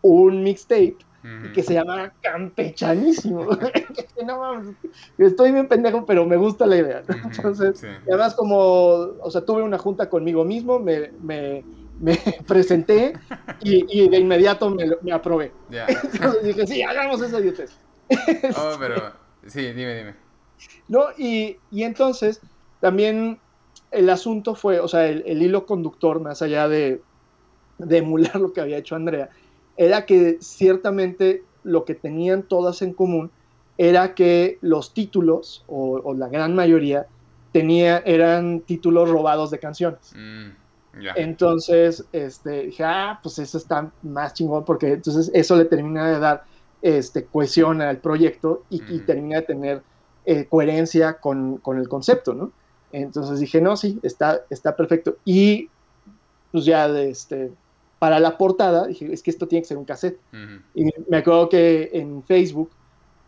un mixtape y que se llamara Campechanísimo. estoy bien pendejo, pero me gusta la idea. Entonces, además como, o sea, tuve una junta conmigo mismo, me, me, me presenté y, de inmediato me, me aprobé. Entonces dije, sí, hagamos esa idiotez. oh, pero, sí, dime, dime. No, y, y entonces también el asunto fue, o sea, el, hilo conductor, más allá de, de, emular lo que había hecho Andrea, era que ciertamente lo que tenían todas en común era que los títulos, o, la gran mayoría, tenía, eran títulos robados de canciones. Mm, entonces, este, dije, ah, pues eso está más chingón, porque entonces eso le termina de dar este, cohesión al proyecto y, termina de tener eh, coherencia con, con, el concepto, ¿no? Entonces dije, no, sí, está, está perfecto. Y pues ya este, para la portada dije, es que esto tiene que ser un cassette. Y me acuerdo que en Facebook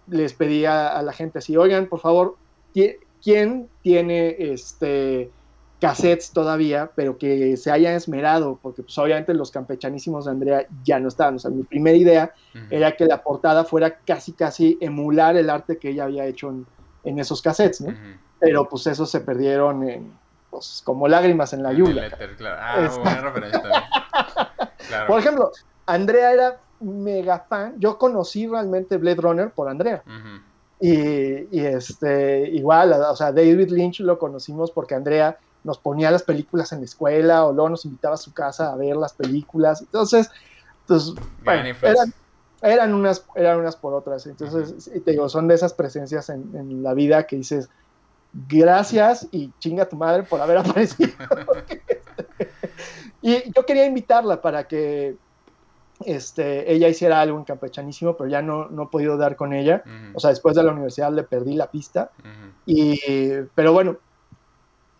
les pedía a la gente así, oigan, por favor, ¿quién tiene este cassettes todavía, pero que se haya esmerado? Porque pues obviamente los campechanísimos de Andrea ya no estaban. O sea, mi primera idea era que la portada fuera casi, casi emular el arte que ella había hecho en, en esos cassettes, ¿no? pero pues esos se perdieron en, pues, como lágrimas en la lluvia. Ah, buena referencia Por ejemplo, Andrea era mega fan. Yo conocí realmente Blade Runner por Andrea. y, este, igual, o sea, David Lynch lo conocimos porque Andrea nos ponía las películas en la escuela o luego nos invitaba a su casa a ver las películas. Entonces, pues, eran, eran, unas, eran unas por otras. Entonces, te digo, son de esas presencias en, en la vida que dices, gracias y chinga tu madre por haber aparecido. y yo quería invitarla para que este, ella hiciera algo en campechanísimo, pero ya no, no he podido dar con ella. O sea, después de la universidad le perdí la pista. y, pero bueno,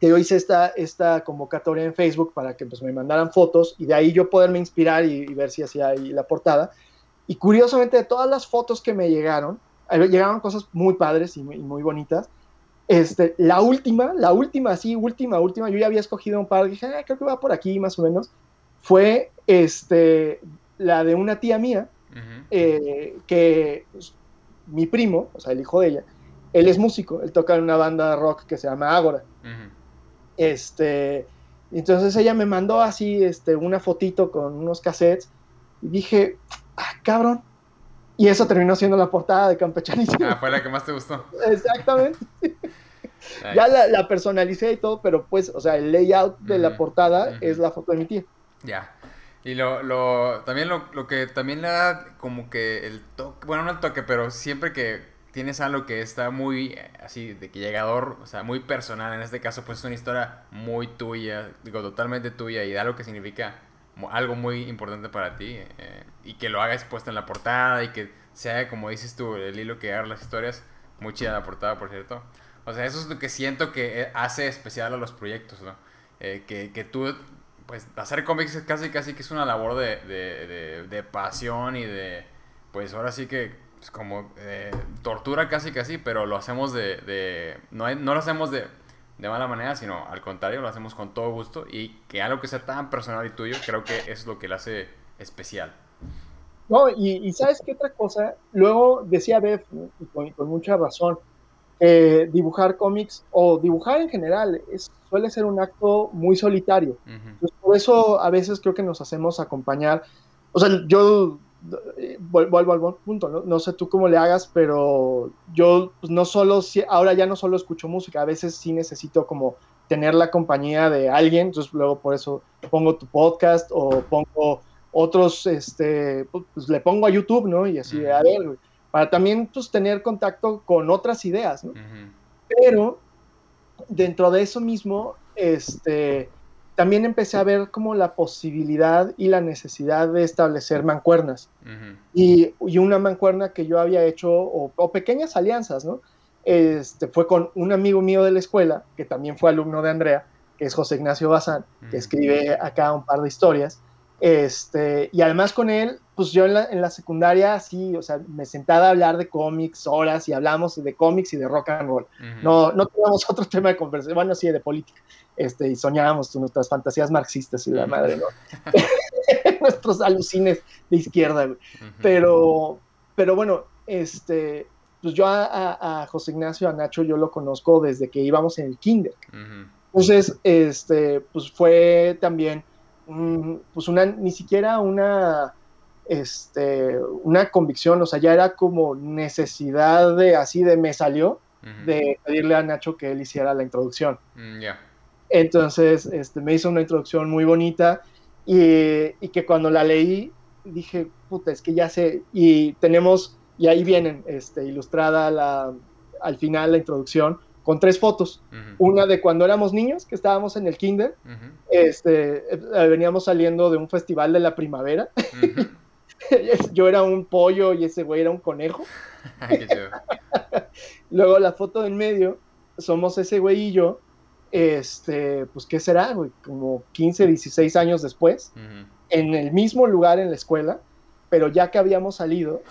yo hice esta, esta convocatoria en Facebook para que pues, me mandaran fotos y de ahí yo poderme inspirar y, ver si hacía ahí la portada. Y curiosamente, de todas las fotos que me llegaron, eh, llegaron cosas muy padres y muy bonitas, este, la última, la última, sí, última, última, yo ya había escogido un par, dije, ah, creo que va por aquí más o menos, fue este, la de una tía mía, eh, que pues, mi primo, o sea, el hijo de ella, él es músico, él toca en una banda de rock que se llama Ágora. Este, entonces ella me mandó así este, una fotito con unos cassettes y dije, ah, cabrón. Y eso terminó siendo la portada de Campechanísimo. Ah, fue la que más te gustó. Exactamente. Ya la, personalicé y todo, pero pues, o sea, el layout de la portada es la foto de mi tía. Ya. Y lo, lo también lo, lo, que también le da como que el toque, bueno, no el toque, pero siempre que tienes algo que está muy así de que llegador, o sea, muy personal, en este caso pues es una historia muy tuya, digo, totalmente tuya y da algo que significa algo muy importante para ti eh, y que lo hagas puesto en la portada y que sea, como dices tú, el hilo que haga las historias, muy chida la portada, por cierto. O sea, eso es lo que siento que eh, hace especial a los proyectos, ¿no? Eh, que, que, tú, pues, hacer cómics casi, casi que es una labor de, de, de, pasión y de, pues, ahora sí que, es como, eh, tortura casi, casi, pero lo hacemos de, no, no lo hacemos de, de mala manera, sino al contrario, lo hacemos con todo gusto y que algo que sea tan personal y tuyo, creo que es lo que le hace especial. No, y, ¿sabes qué otra cosa? Luego decía Beth, y con, con mucha razón, eh, dibujar cómics o dibujar en general es, suele ser un acto muy solitario. por eso a veces creo que nos hacemos acompañar. O sea, yo vuelvo al punto, ¿no? ¿no? sé tú cómo le hagas, pero yo pues, no solo, ahora ya no solo escucho música, a veces sí necesito como tener la compañía de alguien, entonces luego por eso pongo tu podcast o pongo otros, este, pues le pongo a YouTube, ¿no? Y así, a ver, para también pues, tener contacto con otras ideas, ¿no? Pero dentro de eso mismo, este, también empecé a ver como la posibilidad y la necesidad de establecer mancuernas. y, una mancuerna que yo había hecho, o, pequeñas alianzas, ¿no? este, fue con un amigo mío de la escuela, que también fue alumno de Andrea, que es José Ignacio Bazán, que escribe acá un par de historias. Este, y además con él, pues yo en la, en la, secundaria sí, o sea, me sentaba a hablar de cómics horas y hablamos de cómics y de rock and roll. No, no teníamos otro tema de conversación, bueno, sí, de política. Este, y soñábamos nuestras fantasías marxistas y la madre, ¿no? Nuestros alucines de izquierda, Pero, pero bueno, este, pues yo a, a, José Ignacio, a Nacho, yo lo conozco desde que íbamos en el kinder. Entonces, este, pues fue también pues una, ni siquiera una, este, una convicción, o sea, ya era como necesidad de, así de me salió, de pedirle a Nacho que él hiciera la introducción. Mm, Entonces, este, me hizo una introducción muy bonita y, y, que cuando la leí dije, puta, es que ya sé, y tenemos, y ahí vienen, este, ilustrada la, al final la introducción, con tres fotos. Una de cuando éramos niños, que estábamos en el kinder, este, eh, veníamos saliendo de un festival de la primavera. Yo era un pollo y ese güey era un conejo. Luego la foto en medio, somos ese güey y yo, este, pues ¿qué será, güey? Como 15, 16 años después, en el mismo lugar en la escuela, pero ya que habíamos salido,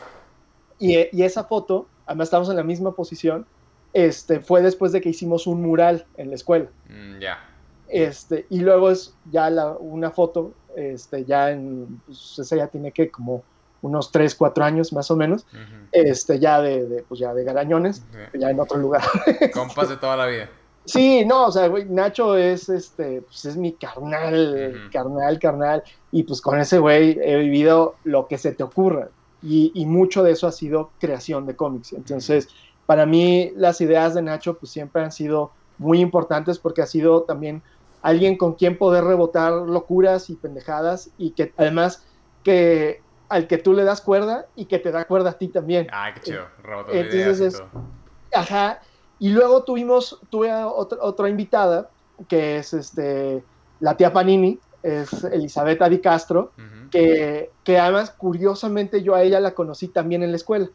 y, y esa foto, además estamos en la misma posición, este, fue después de que hicimos un mural en la escuela. Mm, ya. Este, y luego es ya la, una foto, este, ya en, pues esa ya tiene que como unos 3, 4 años más o menos, este, ya de, de, pues ya de garañones, ya en otro lugar. Compas de toda la vida. Sí, no, o sea, güey, Nacho es, este, pues es mi carnal, carnal, carnal, y pues con ese güey he vivido lo que se te ocurra, y, y mucho de eso ha sido creación de cómics, entonces para mí las ideas de Nacho pues siempre han sido muy importantes porque ha sido también alguien con quien poder rebotar locuras y pendejadas y que además que al que tú le das cuerda y que te da cuerda a ti también. Ah, qué chido. Entonces ajá. Y luego tuvimos, tuve otra, otra invitada que es este, la tía Panini, es Elizabeth Di Castro, que, que además curiosamente yo a ella la conocí también en la escuela.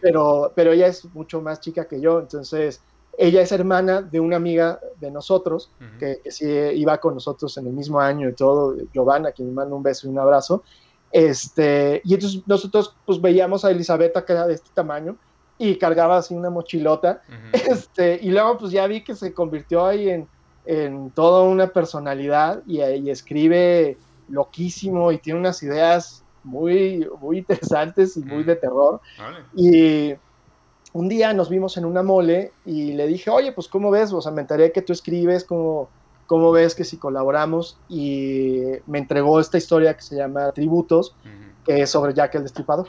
Pero, pero ella es mucho más chica que yo, entonces ella es hermana de una amiga de nosotros, que, que, sí iba con nosotros en el mismo año y todo, Giovanna, quien me manda un beso y un abrazo. Este, y entonces nosotros pues veíamos a Elizabeth que era de este tamaño y cargaba así una mochilota. este, y luego pues ya vi que se convirtió ahí en, en toda una personalidad y, y escribe loquísimo y tiene unas ideas muy, muy interesantes y muy de terror. Y un día nos vimos en una mole y le dije, oye, pues ¿cómo ves? O sea, me enteré que tú escribes, ¿cómo, cómo ves que si colaboramos? Y me entregó esta historia que se llama Tributos, que es sobre Jack el Destripador.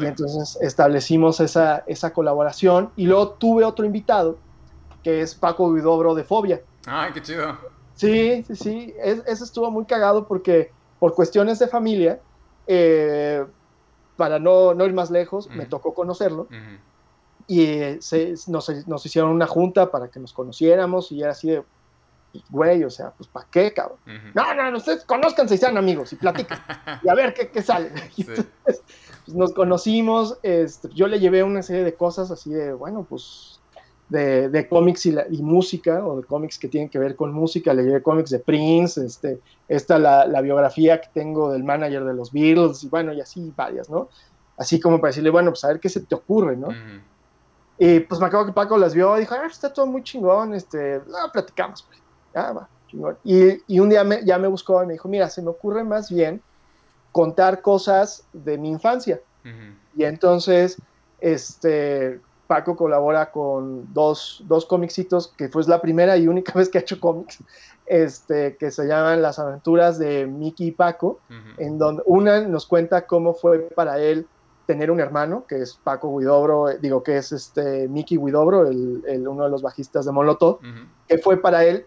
Y entonces establecimos esa, esa colaboración y luego tuve otro invitado, que es Paco Guidobro de Fobia. Ay, qué chido. Sí, sí, sí, ese estuvo muy cagado porque por cuestiones de familia, eh, para no, no, ir más lejos, me tocó conocerlo. Y nos, hicieron una junta para que nos conociéramos y era así de, güey, o sea, pues ¿para qué, cabrón? No, no, ustedes conozcanse y sean amigos y platican. y a ver qué, qué sale. pues, nos conocimos, este, yo le llevé una serie de cosas así de, bueno, pues de, cómics y, música, o de cómics que tienen que ver con música, le llevé cómics de Prince, este, esta la, la biografía que tengo del manager de los Beatles, y bueno, y así varias, ¿no? Así como para decirle, bueno, pues a ver qué se te ocurre, ¿no? Y pues me acabo que Paco las vio y dijo, ah, está todo muy chingón, este, no, platicamos, pues, ya va, chingón. Y, y un día me, ya me buscó y me dijo, mira, se me ocurre más bien contar cosas de mi infancia. Y entonces, este, Paco colabora con dos, dos cómicsitos, que fue la primera y única vez que ha hecho cómics, este, que se llaman Las aventuras de Mickey y Paco, en donde una nos cuenta cómo fue para él tener un hermano, que es Paco Guidobro, eh, digo que es este Mickey Guidobro, el, uno de los bajistas de Molotov, que fue para él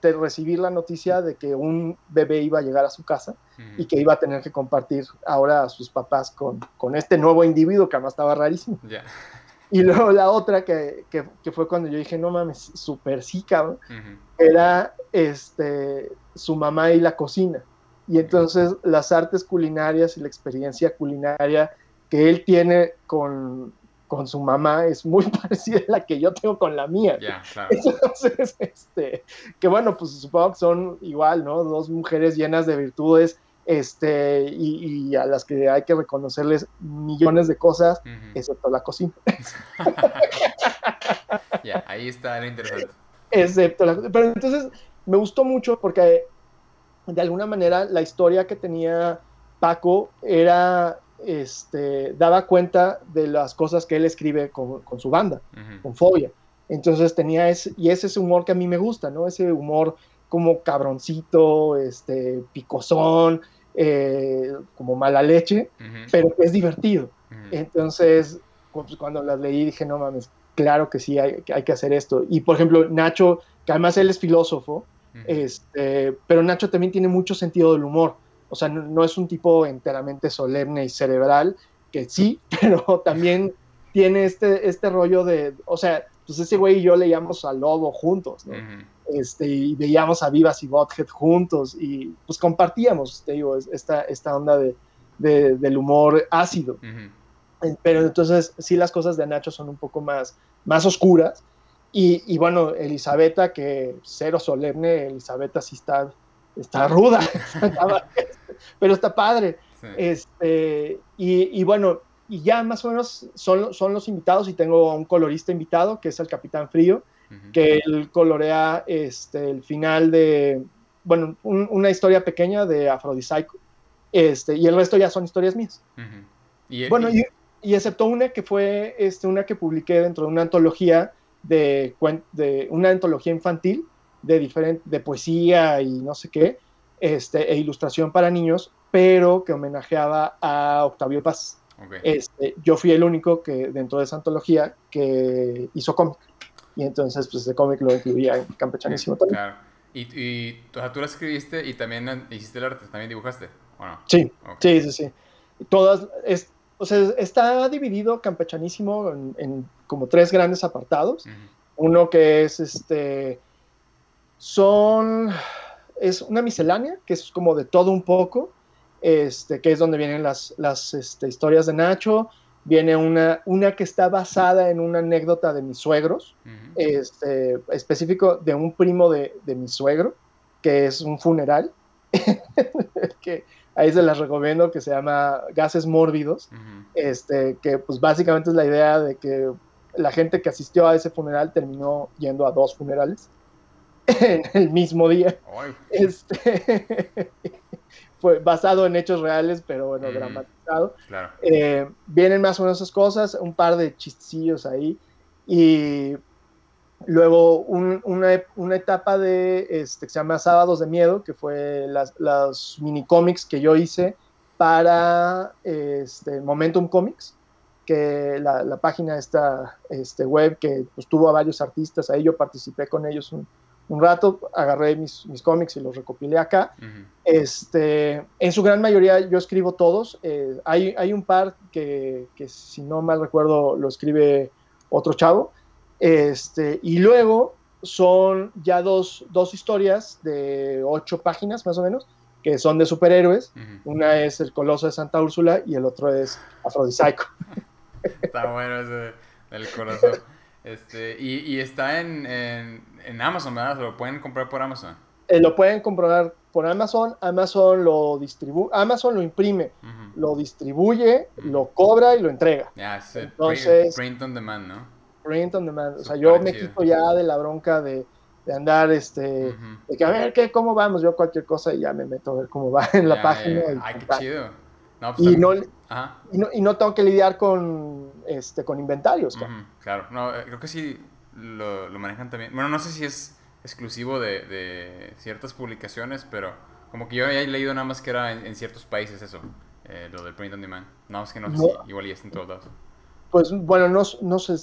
recibir la noticia de que un bebé iba a llegar a su casa y que iba a tener que compartir ahora a sus papás con, con este nuevo individuo que además estaba rarísimo. Y luego la otra que, que, fue cuando yo dije, no mames, super sí, cabrón, era este, su mamá y la cocina. Y entonces las artes culinarias y la experiencia culinaria que él tiene con, con su mamá es muy parecida a la que yo tengo con la mía. Entonces, este, que bueno, pues supongo que son igual, ¿no? Dos mujeres llenas de virtudes, este, y, a las que hay que reconocerles millones de cosas, excepto la cocina. ya, ahí está lo interesante. Excepto la Pero entonces me gustó mucho porque de alguna manera la historia que tenía Paco era este, daba cuenta de las cosas que él escribe con, su banda, con Fobia. Entonces tenía ese, y ese es ese humor que a mí me gusta, ¿no? Ese humor como cabroncito, este, picosón, eh, como mala leche, pero que es divertido. Entonces, pues, cuando las leí dije, no mames, claro que sí, hay, hay, que hacer esto. Y por ejemplo, Nacho, que además él es filósofo, este, pero Nacho también tiene mucho sentido del humor. O sea, no, es un tipo enteramente solemne y cerebral, que sí, pero también tiene este, este rollo de, o sea, pues ese güey y yo leíamos a Lobo juntos, ¿no? Este, y veíamos a Vivas y Bothead juntos y pues compartíamos, te digo, esta, esta onda de, del humor ácido. Pero entonces sí las cosas de Nacho son un poco más, más oscuras. Y, y bueno, Elisabetta, que cero solemne, Elisabetta sí está, está ruda. pero está padre. Este, y, bueno, y ya más o menos son, son los invitados y tengo un colorista invitado, que es el Capitán Frío, que él colorea este, el final de, bueno, una historia pequeña de Afrodisaico, este, y el resto ya son historias mías. ¿Y, bueno, y, excepto una que fue este, una que publiqué dentro de una antología de, de una antología infantil de, diferente, de poesía y no sé qué, este, e ilustración para niños, pero que homenajeaba a Octavio Paz. Este, yo fui el único que dentro de esa antología que hizo cómic. Y entonces, pues ese cómic lo incluía en Campechanísimo también. Claro. ¿Y, y tú la escribiste y también hiciste el arte? ¿También dibujaste? Sí, sí, sí, sí. Todas, es, o sea, está dividido Campechanísimo en, como tres grandes apartados. Uno que es este. Son es una miscelánea, que es como de todo un poco, este, que es donde vienen las, las este, historias de Nacho. Viene una, una que está basada en una anécdota de mis suegros, este, específico de un primo de, de mi suegro, que es un funeral, que ahí se las recomiendo, que se llama Gases Mórbidos, este, que pues básicamente es la idea de que la gente que asistió a ese funeral terminó yendo a dos funerales en el mismo día. Este, fue basado en hechos reales, pero bueno, mm, dramatizado. Eh, vienen más o menos esas cosas, un par de chistecillos ahí. Y luego una, una, etapa de este, que se llama Sábados de Miedo, que fue las, los mini cómics que yo hice para este, Momentum Comics, que la, la página esta este, web que pues, tuvo a varios artistas, ahí yo participé con ellos un, un rato, agarré mis, mis cómics y los recopilé acá. este, en su gran mayoría yo escribo todos. Eh, hay, hay, un par que, que, si no mal recuerdo, lo escribe otro chavo. Este, y luego son ya dos, dos historias de ocho páginas más o menos, que son de superhéroes. Una es El Coloso de Santa Úrsula y el otro es Afrodisaico. Está bueno ese, el Coloso. Este, y, y está en, en, Amazon, ¿verdad? ¿Lo pueden comprar por Amazon? Eh, lo pueden comprar por Amazon. Amazon lo distribuye, Amazon lo imprime, lo distribuye, lo cobra y lo entrega. Ya, Entonces, print on demand, ¿no? Print on demand. O sea, yo me quito ya de la bronca de, de andar, este, de que a ver, ¿qué, ¿cómo vamos? Yo cualquier cosa y ya me meto a ver cómo va en la página. Ay, qué chido. No, pues y, no, y, no, y, no, tengo que lidiar con, este, con inventarios. claro, no, eh, creo que sí lo, lo, manejan también. Bueno, no sé si es exclusivo de, de, ciertas publicaciones, pero como que yo he leído nada más que era en, ciertos países eso, eh, lo del print on demand. Nada más que no sé si igual ya está en todos lados. Pues bueno, no, no sé,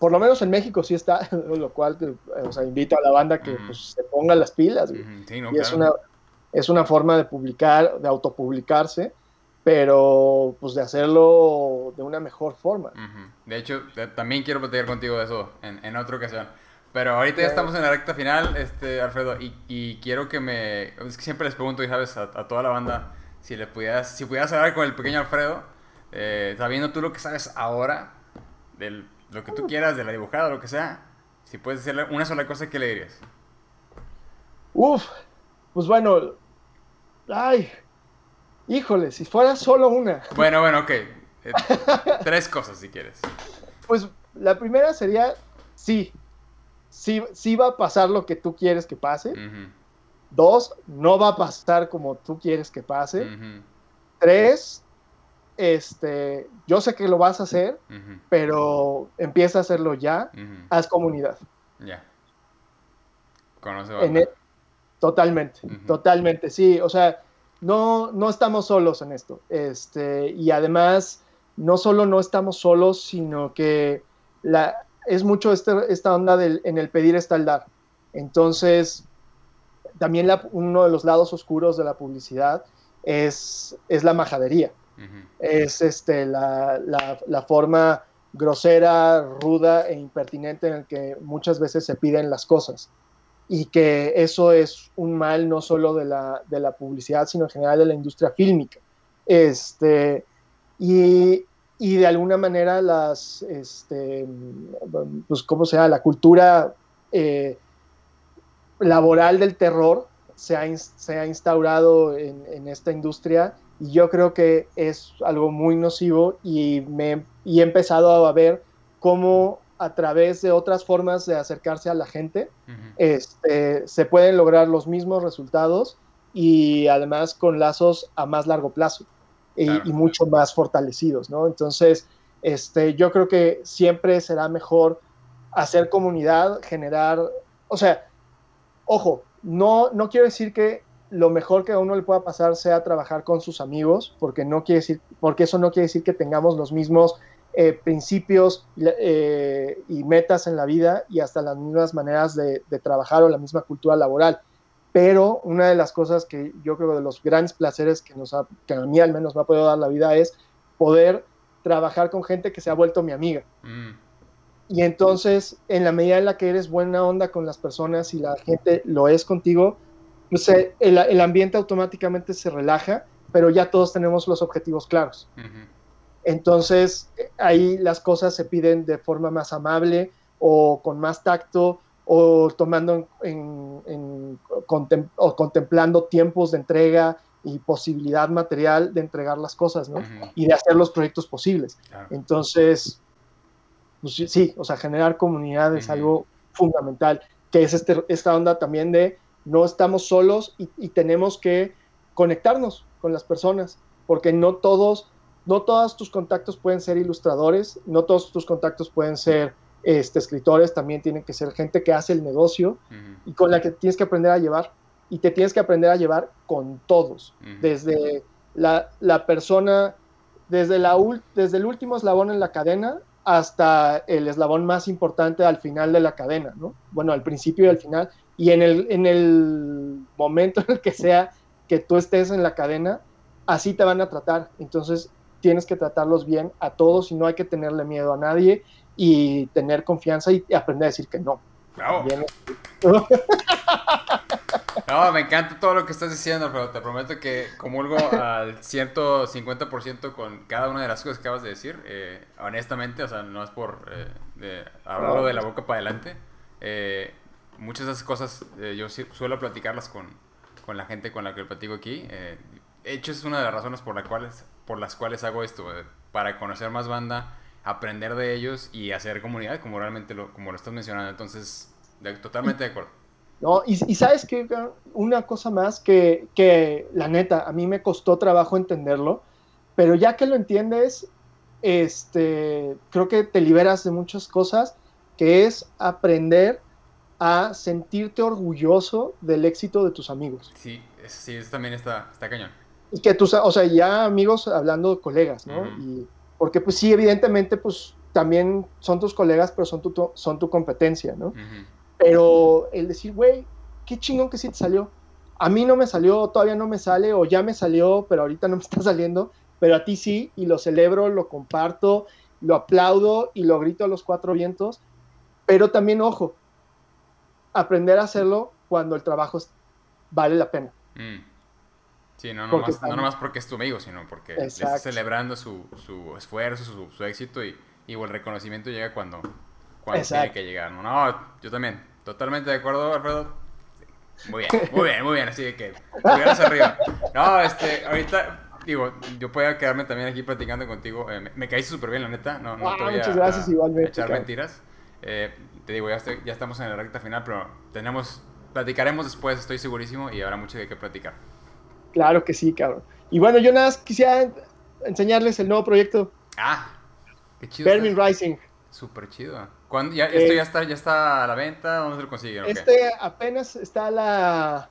por lo menos en México sí está, lo cual eh, o sea, invito a la banda que pues, se ponga las pilas. Sí, no, y es, una, es una forma de publicar, de autopublicarse pero pues de hacerlo de una mejor forma. De hecho, también quiero platicar contigo de eso en, en otra ocasión. Pero ahorita ya estamos en la recta final, este, Alfredo, y, y quiero que me... Es que siempre les pregunto, y sabes, a, toda la banda, si le pudieras, si pudieras hablar con el pequeño Alfredo, eh, sabiendo tú lo que sabes ahora, de lo que tú quieras, de la dibujada, lo que sea, si puedes decirle una sola cosa, ¿qué le dirías? Uf, pues bueno, ay, híjole, si fuera solo una. Bueno, bueno, ok. Eh, tres cosas si quieres. Pues la primera sería, sí, sí, sí va a pasar lo que tú quieres que pase. Dos, no va a pasar como tú quieres que pase. Tres, este, yo sé que lo vas a hacer, pero empieza a hacerlo ya, haz comunidad. Ya. Conoce e Totalmente, totalmente, sí, o sea, no, no estamos solos en esto, este, y además, no solo no estamos solos, sino que la, es mucho este, esta onda del, en el pedir está el dar. Entonces, también uno de los lados oscuros de la publicidad es, es la majadería. Es este, la, la, forma grosera, ruda e impertinente en el que muchas veces se piden las cosas. Y que eso es un mal no solo de la, de la publicidad, sino en general de la industria fílmica. Este, y, y de alguna manera las, este, pues, ¿cómo sea? La cultura eh, laboral del terror se ha, se ha instaurado en, en, esta industria y yo creo que es algo muy nocivo y, me, y he empezado a ver cómo a través de otras formas de acercarse a la gente. Este, se pueden lograr los mismos resultados y además con lazos a más largo plazo y, mucho más fortalecidos, ¿no? Entonces, este, yo creo que siempre será mejor hacer comunidad, generar, o sea, ojo, no, no quiero decir que lo mejor que a uno le pueda pasar sea trabajar con sus amigos, porque, no quiere decir, porque eso no quiere decir que tengamos los mismos eh, principios eh, y metas en la vida y hasta las mismas maneras de, trabajar o la misma cultura laboral. Pero una de las cosas que yo creo de los grandes placeres que, nos que a mí al menos me ha podido dar la vida es poder trabajar con gente que se ha vuelto mi amiga. Mm. Y entonces, en la medida en la que eres buena onda con las personas y la gente lo es contigo, el, ambiente automáticamente se relaja, pero ya todos tenemos los objetivos claros. Entonces, ahí las cosas se piden de forma más amable o con más tacto o tomando en, o contemplando tiempos de entrega y posibilidad material de entregar las cosas, ¿no? Y de hacer los proyectos posibles. Entonces, pues, sí, o sea, generar comunidad es algo fundamental, que es este, esta onda también de no estamos solos y, tenemos que conectarnos con las personas, porque no todos, no todos tus contactos pueden ser ilustradores, no todos tus contactos pueden ser este, escritores, también tienen que ser gente que hace el negocio y con la que tienes que aprender a llevar. Y te tienes que aprender a llevar con todos, desde la, persona, desde, la, desde el último eslabón en la cadena hasta el eslabón más importante al final de la cadena, ¿no? Bueno, al principio y al final, y en el, en el momento en el que sea que tú estés en la cadena, así te van a tratar. Entonces tienes que tratarlos bien a todos y no hay que tenerle miedo a nadie y tener confianza y aprender a decir que no. No, me encanta todo lo que estás diciendo, pero te prometo que comulgo al 150% con cada una de las cosas que acabas de decir. Eh, honestamente, o sea, no es por eh, hablarlo de la boca para adelante. Eh, muchas de esas cosas eh, yo suelo platicarlas con, con, la gente con la que platico aquí. Eh, de hecho, es una de las razones por, las cuales, por las cuales hago esto, eh, para conocer más banda, aprender de ellos y hacer comunidad, como realmente lo, como lo estás mencionando. Entonces, totalmente de acuerdo. No, y, y sabes que una cosa más que, que, la neta, a mí me costó trabajo entenderlo, pero ya que lo entiendes, este, creo que te liberas de muchas cosas, que es aprender a sentirte orgulloso del éxito de tus amigos. Sí, sí, eso también está, está cañón. Y que tus, o sea, ya amigos hablando colegas, ¿no? y, porque pues sí, evidentemente, pues también son tus colegas, pero son tu, son tu competencia, ¿no? Pero el decir, güey, qué chingón que sí te salió. A mí no me salió, todavía no me sale, o ya me salió, pero ahorita no me está saliendo, pero a ti sí, y lo celebro, lo comparto, lo aplaudo y lo grito a los cuatro vientos. Pero también, ojo, aprender a hacerlo cuando el trabajo vale la pena. Mm. Sí, no nomás, porque es tu amigo, sino porque estás celebrando su, esfuerzo, su, éxito y, y el reconocimiento llega cuando, cuando tiene que llegar. ¿no? no, yo también, totalmente de acuerdo, Alfredo. Muy bien, muy bien, muy bien, así que pulgares arriba. No, este, ahorita, digo, yo puedo quedarme también aquí platicando contigo. Eh, me, caíste súper bien, la neta. No, no ah, muchas gracias, igualmente. echar mentiras. Eh, te digo, ya, ya estamos en la recta final, pero tenemos, platicaremos después, estoy segurísimo, y habrá mucho de qué platicar. Claro que sí, cabrón. Y bueno, yo nada más quisiera enseñarles el nuevo proyecto. Ah, qué chido. Vermin Rising. Súper chido. Ya, ¿Esto ya está, ya está a la venta? ¿Dónde se lo consiguen? Este apenas está la,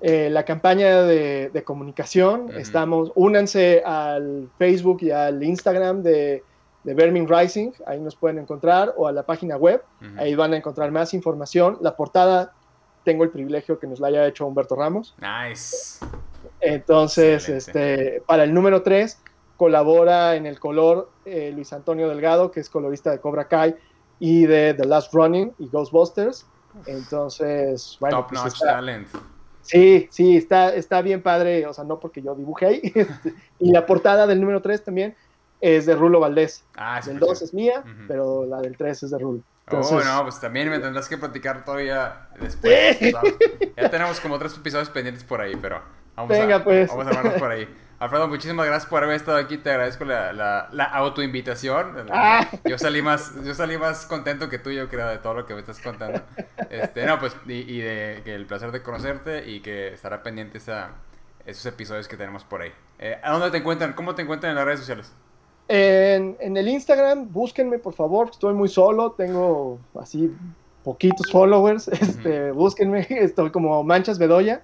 eh, la campaña de, comunicación. Estamos, únanse al Facebook y al Instagram de, de Vermin Rising, ahí nos pueden encontrar, o a la página web, ahí van a encontrar más información. La portada, tengo el privilegio que nos la haya hecho Humberto Ramos. Nice. Entonces, este, para el número 3 colabora en el color eh, Luis Antonio Delgado, que es colorista de Cobra Kai y de The Last Running y Ghostbusters. Entonces, bueno. Top pues notch talent. Sí, sí, está, está bien padre, o sea, no porque yo dibujé ahí. y la portada del número 3 también es de Rulo Valdés. Ah, el 2 es mía, pero la del 3 es de Rulo. Oh, no, pues también me tendrás que platicar todavía después. ya tenemos como tres episodios pendientes por ahí, pero vamos, Venga, a, pues. vamos a vernos por ahí. Alfredo, muchísimas gracias por haber estado aquí. Te agradezco la, la, la autoinvitación. Ah. Yo salí más, yo salí más contento que tú, yo creo, de todo lo que me estás contando. Este, no, pues, y, de que el placer de conocerte y que estará pendiente esa, esos episodios que tenemos por ahí. Eh, ¿A dónde te encuentran? ¿Cómo te encuentran en las redes sociales? En, en, el Instagram, búsquenme, por favor. Estoy muy solo, tengo así poquitos followers. Este, Búsquenme, estoy como Manchas Bedoya.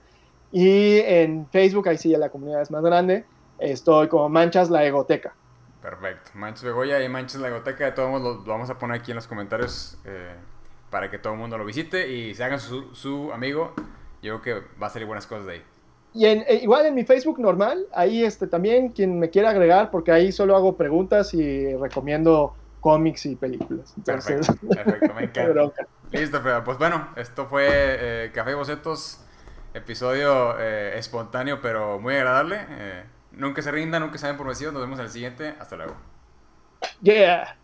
Y en Facebook, ahí sí ya la comunidad es más grande, estoy como Manchas la Egoteca. Perfecto. Manchas Begoya y Manchas la Egoteca, de todos modos lo, vamos a poner aquí en los comentarios eh, para que todo el mundo lo visite y se hagan su, su, amigo. Yo creo que va a salir buenas cosas de ahí. Y en, eh, igual en mi Facebook normal, ahí este, también quien me quiera agregar, porque ahí solo hago preguntas y recomiendo cómics y películas. perfecto, perfecto, me encanta. Listo. Pues bueno, esto fue eh, Café Bocetos Episodio eh, espontáneo, pero muy agradable. Eh, nunca se rinda, nunca se den por vencidos. Nos vemos en el siguiente. Hasta luego. Yeah.